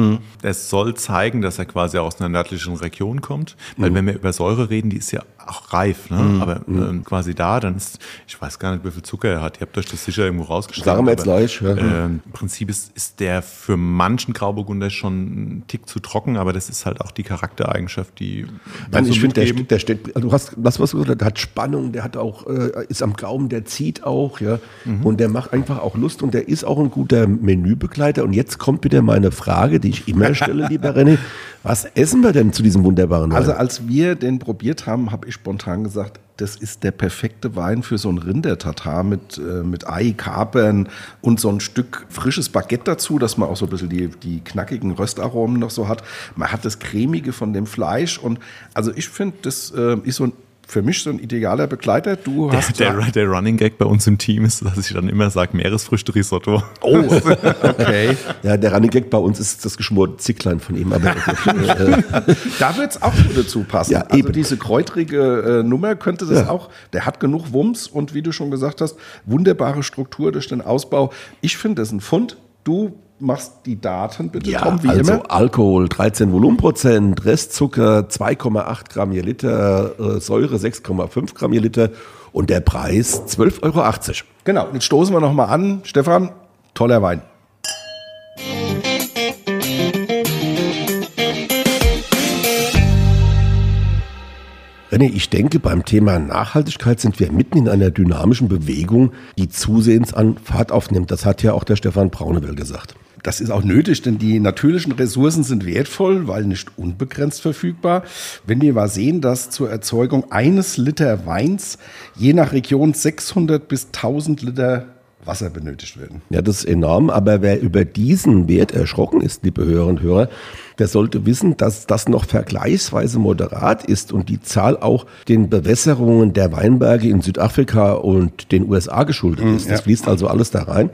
Speaker 1: Der soll zeigen, dass er quasi aus einer nördlichen Region kommt. Weil wenn wir über Säure reden, die ist ja auch reif. Ne? Aber ähm, quasi da, dann ist, ich weiß gar nicht, wie viel Zucker er hat. Ihr habt euch das sicher irgendwo rausgestellt.
Speaker 2: Sagen wir jetzt gleich, ja.
Speaker 1: ähm, Im Prinzip ist, ist der für manchen Grauburgunder schon ein Tick zu trocken, aber das ist halt auch die Charaktereigenschaft, die
Speaker 2: Nein, ich
Speaker 1: so
Speaker 2: finde, der, der steht, also du hast, das was du gesagt hast, der hat Spannung, der hat auch, äh, ist am Gaumen, der zieht auch, ja.
Speaker 1: Mhm.
Speaker 2: Und der macht einfach auch Lust und der ist auch ein guter Menübegleiter. Und jetzt kommt wieder meine Frage, die ich immer stelle, lieber *laughs* René. Was essen wir denn zu diesem wunderbaren Wein?
Speaker 3: Also als wir den probiert haben, habe ich spontan gesagt, das ist der perfekte Wein für so ein Rindertatar mit, äh, mit Ei, Kapern und so ein Stück frisches Baguette dazu, dass man auch so ein bisschen die, die knackigen Röstaromen noch so hat. Man hat das cremige von dem Fleisch und also ich finde, das äh, ist so ein für mich so ein idealer Begleiter. Du hast
Speaker 1: der, der, der Running Gag bei uns im Team ist, dass ich dann immer sage, Meeresfrüchte-Risotto.
Speaker 2: Oh, *laughs* okay. Ja, der Running Gag bei uns ist das geschmorte Zicklein von ihm. Aber *laughs*
Speaker 3: da wird es auch gut dazu passen.
Speaker 2: Ja,
Speaker 3: also
Speaker 2: eben.
Speaker 3: diese kräutrige äh, Nummer könnte das
Speaker 2: Ja.
Speaker 3: auch. Der hat genug Wumms und wie du schon gesagt hast, wunderbare Struktur durch den Ausbau. Ich finde das ein Fund. Du machst die Daten bitte,
Speaker 2: Ja,
Speaker 3: Tom, wie
Speaker 2: also
Speaker 3: immer.
Speaker 2: Alkohol 13 Volumenprozent, Restzucker 2,8 Gramm je Liter, äh, Säure 6,5 Gramm je Liter und der Preis 12,80 Euro.
Speaker 3: Genau, jetzt stoßen wir nochmal an. Stefan, toller Wein.
Speaker 2: René, ich denke, beim Thema Nachhaltigkeit sind wir mitten in einer dynamischen Bewegung, die zusehends an Fahrt aufnimmt. Das hat ja auch der Stefan Braunewell gesagt.
Speaker 3: Das ist auch nötig, denn die natürlichen Ressourcen sind wertvoll, weil nicht unbegrenzt verfügbar. Wenn wir mal sehen, dass zur Erzeugung eines Liter Weins je nach Region 600 bis 1000 Liter Wasser benötigt werden.
Speaker 2: Ja, das ist enorm, aber wer über diesen Wert erschrocken ist, liebe Hörerinnen und Hörer, der sollte wissen, dass das noch vergleichsweise moderat ist und die Zahl auch den Bewässerungen der Weinberge in Südafrika und den USA geschuldet ist. Das fließt also alles da rein.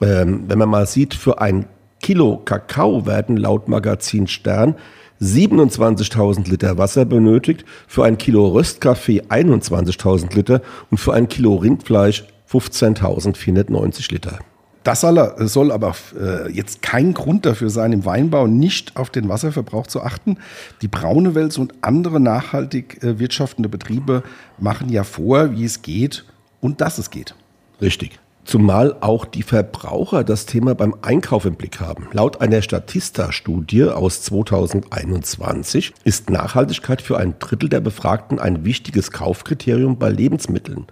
Speaker 2: Ähm, wenn man mal sieht, für ein Kilo Kakao werden laut Magazin Stern 27.000 Liter Wasser benötigt, für ein Kilo Röstkaffee 21.000 Liter und für ein Kilo Rindfleisch 15.490 Liter.
Speaker 3: Das soll, er- aber äh, jetzt kein Grund dafür sein, im Weinbau nicht auf den Wasserverbrauch zu achten. Die Braunewels und andere nachhaltig äh, wirtschaftende Betriebe machen ja vor, wie es geht und dass es geht.
Speaker 2: Richtig. Zumal auch die Verbraucher das Thema beim Einkauf im Blick haben. Laut einer Statista-Studie aus 2021 ist Nachhaltigkeit für ein Drittel der Befragten ein wichtiges Kaufkriterium bei Lebensmitteln.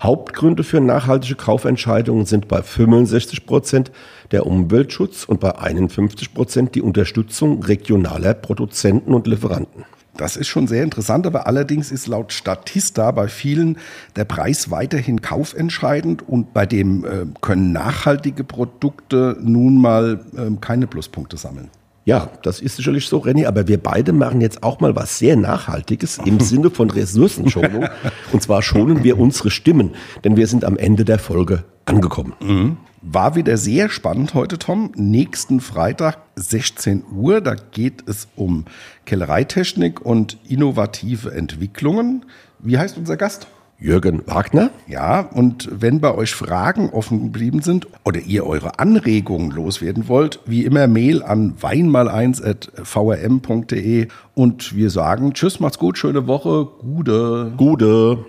Speaker 2: Hauptgründe für nachhaltige Kaufentscheidungen sind bei 65 Prozent der Umweltschutz und bei 51 Prozent die Unterstützung regionaler Produzenten und Lieferanten.
Speaker 3: Das ist schon sehr interessant, aber allerdings ist laut Statista bei vielen der Preis weiterhin kaufentscheidend und bei dem äh, können nachhaltige Produkte nun mal ähm, keine Pluspunkte sammeln.
Speaker 2: Ja, das ist sicherlich so, Renny, aber wir beide machen jetzt auch mal was sehr Nachhaltiges im *laughs* Sinne von Ressourcenschonung. Und zwar schonen wir unsere Stimmen, denn wir sind am Ende der Folge angekommen.
Speaker 3: War wieder sehr spannend heute, Tom. Nächsten Freitag, 16 Uhr, da geht es um Kellereitechnik und innovative Entwicklungen. Wie heißt unser Gast?
Speaker 2: Jürgen Wagner?
Speaker 3: Ja, und wenn bei euch Fragen offen geblieben sind oder ihr eure Anregungen loswerden wollt, wie immer Mail an weinmal1.vrm.de und wir sagen Tschüss, macht's gut, schöne Woche, gute.
Speaker 2: Gude.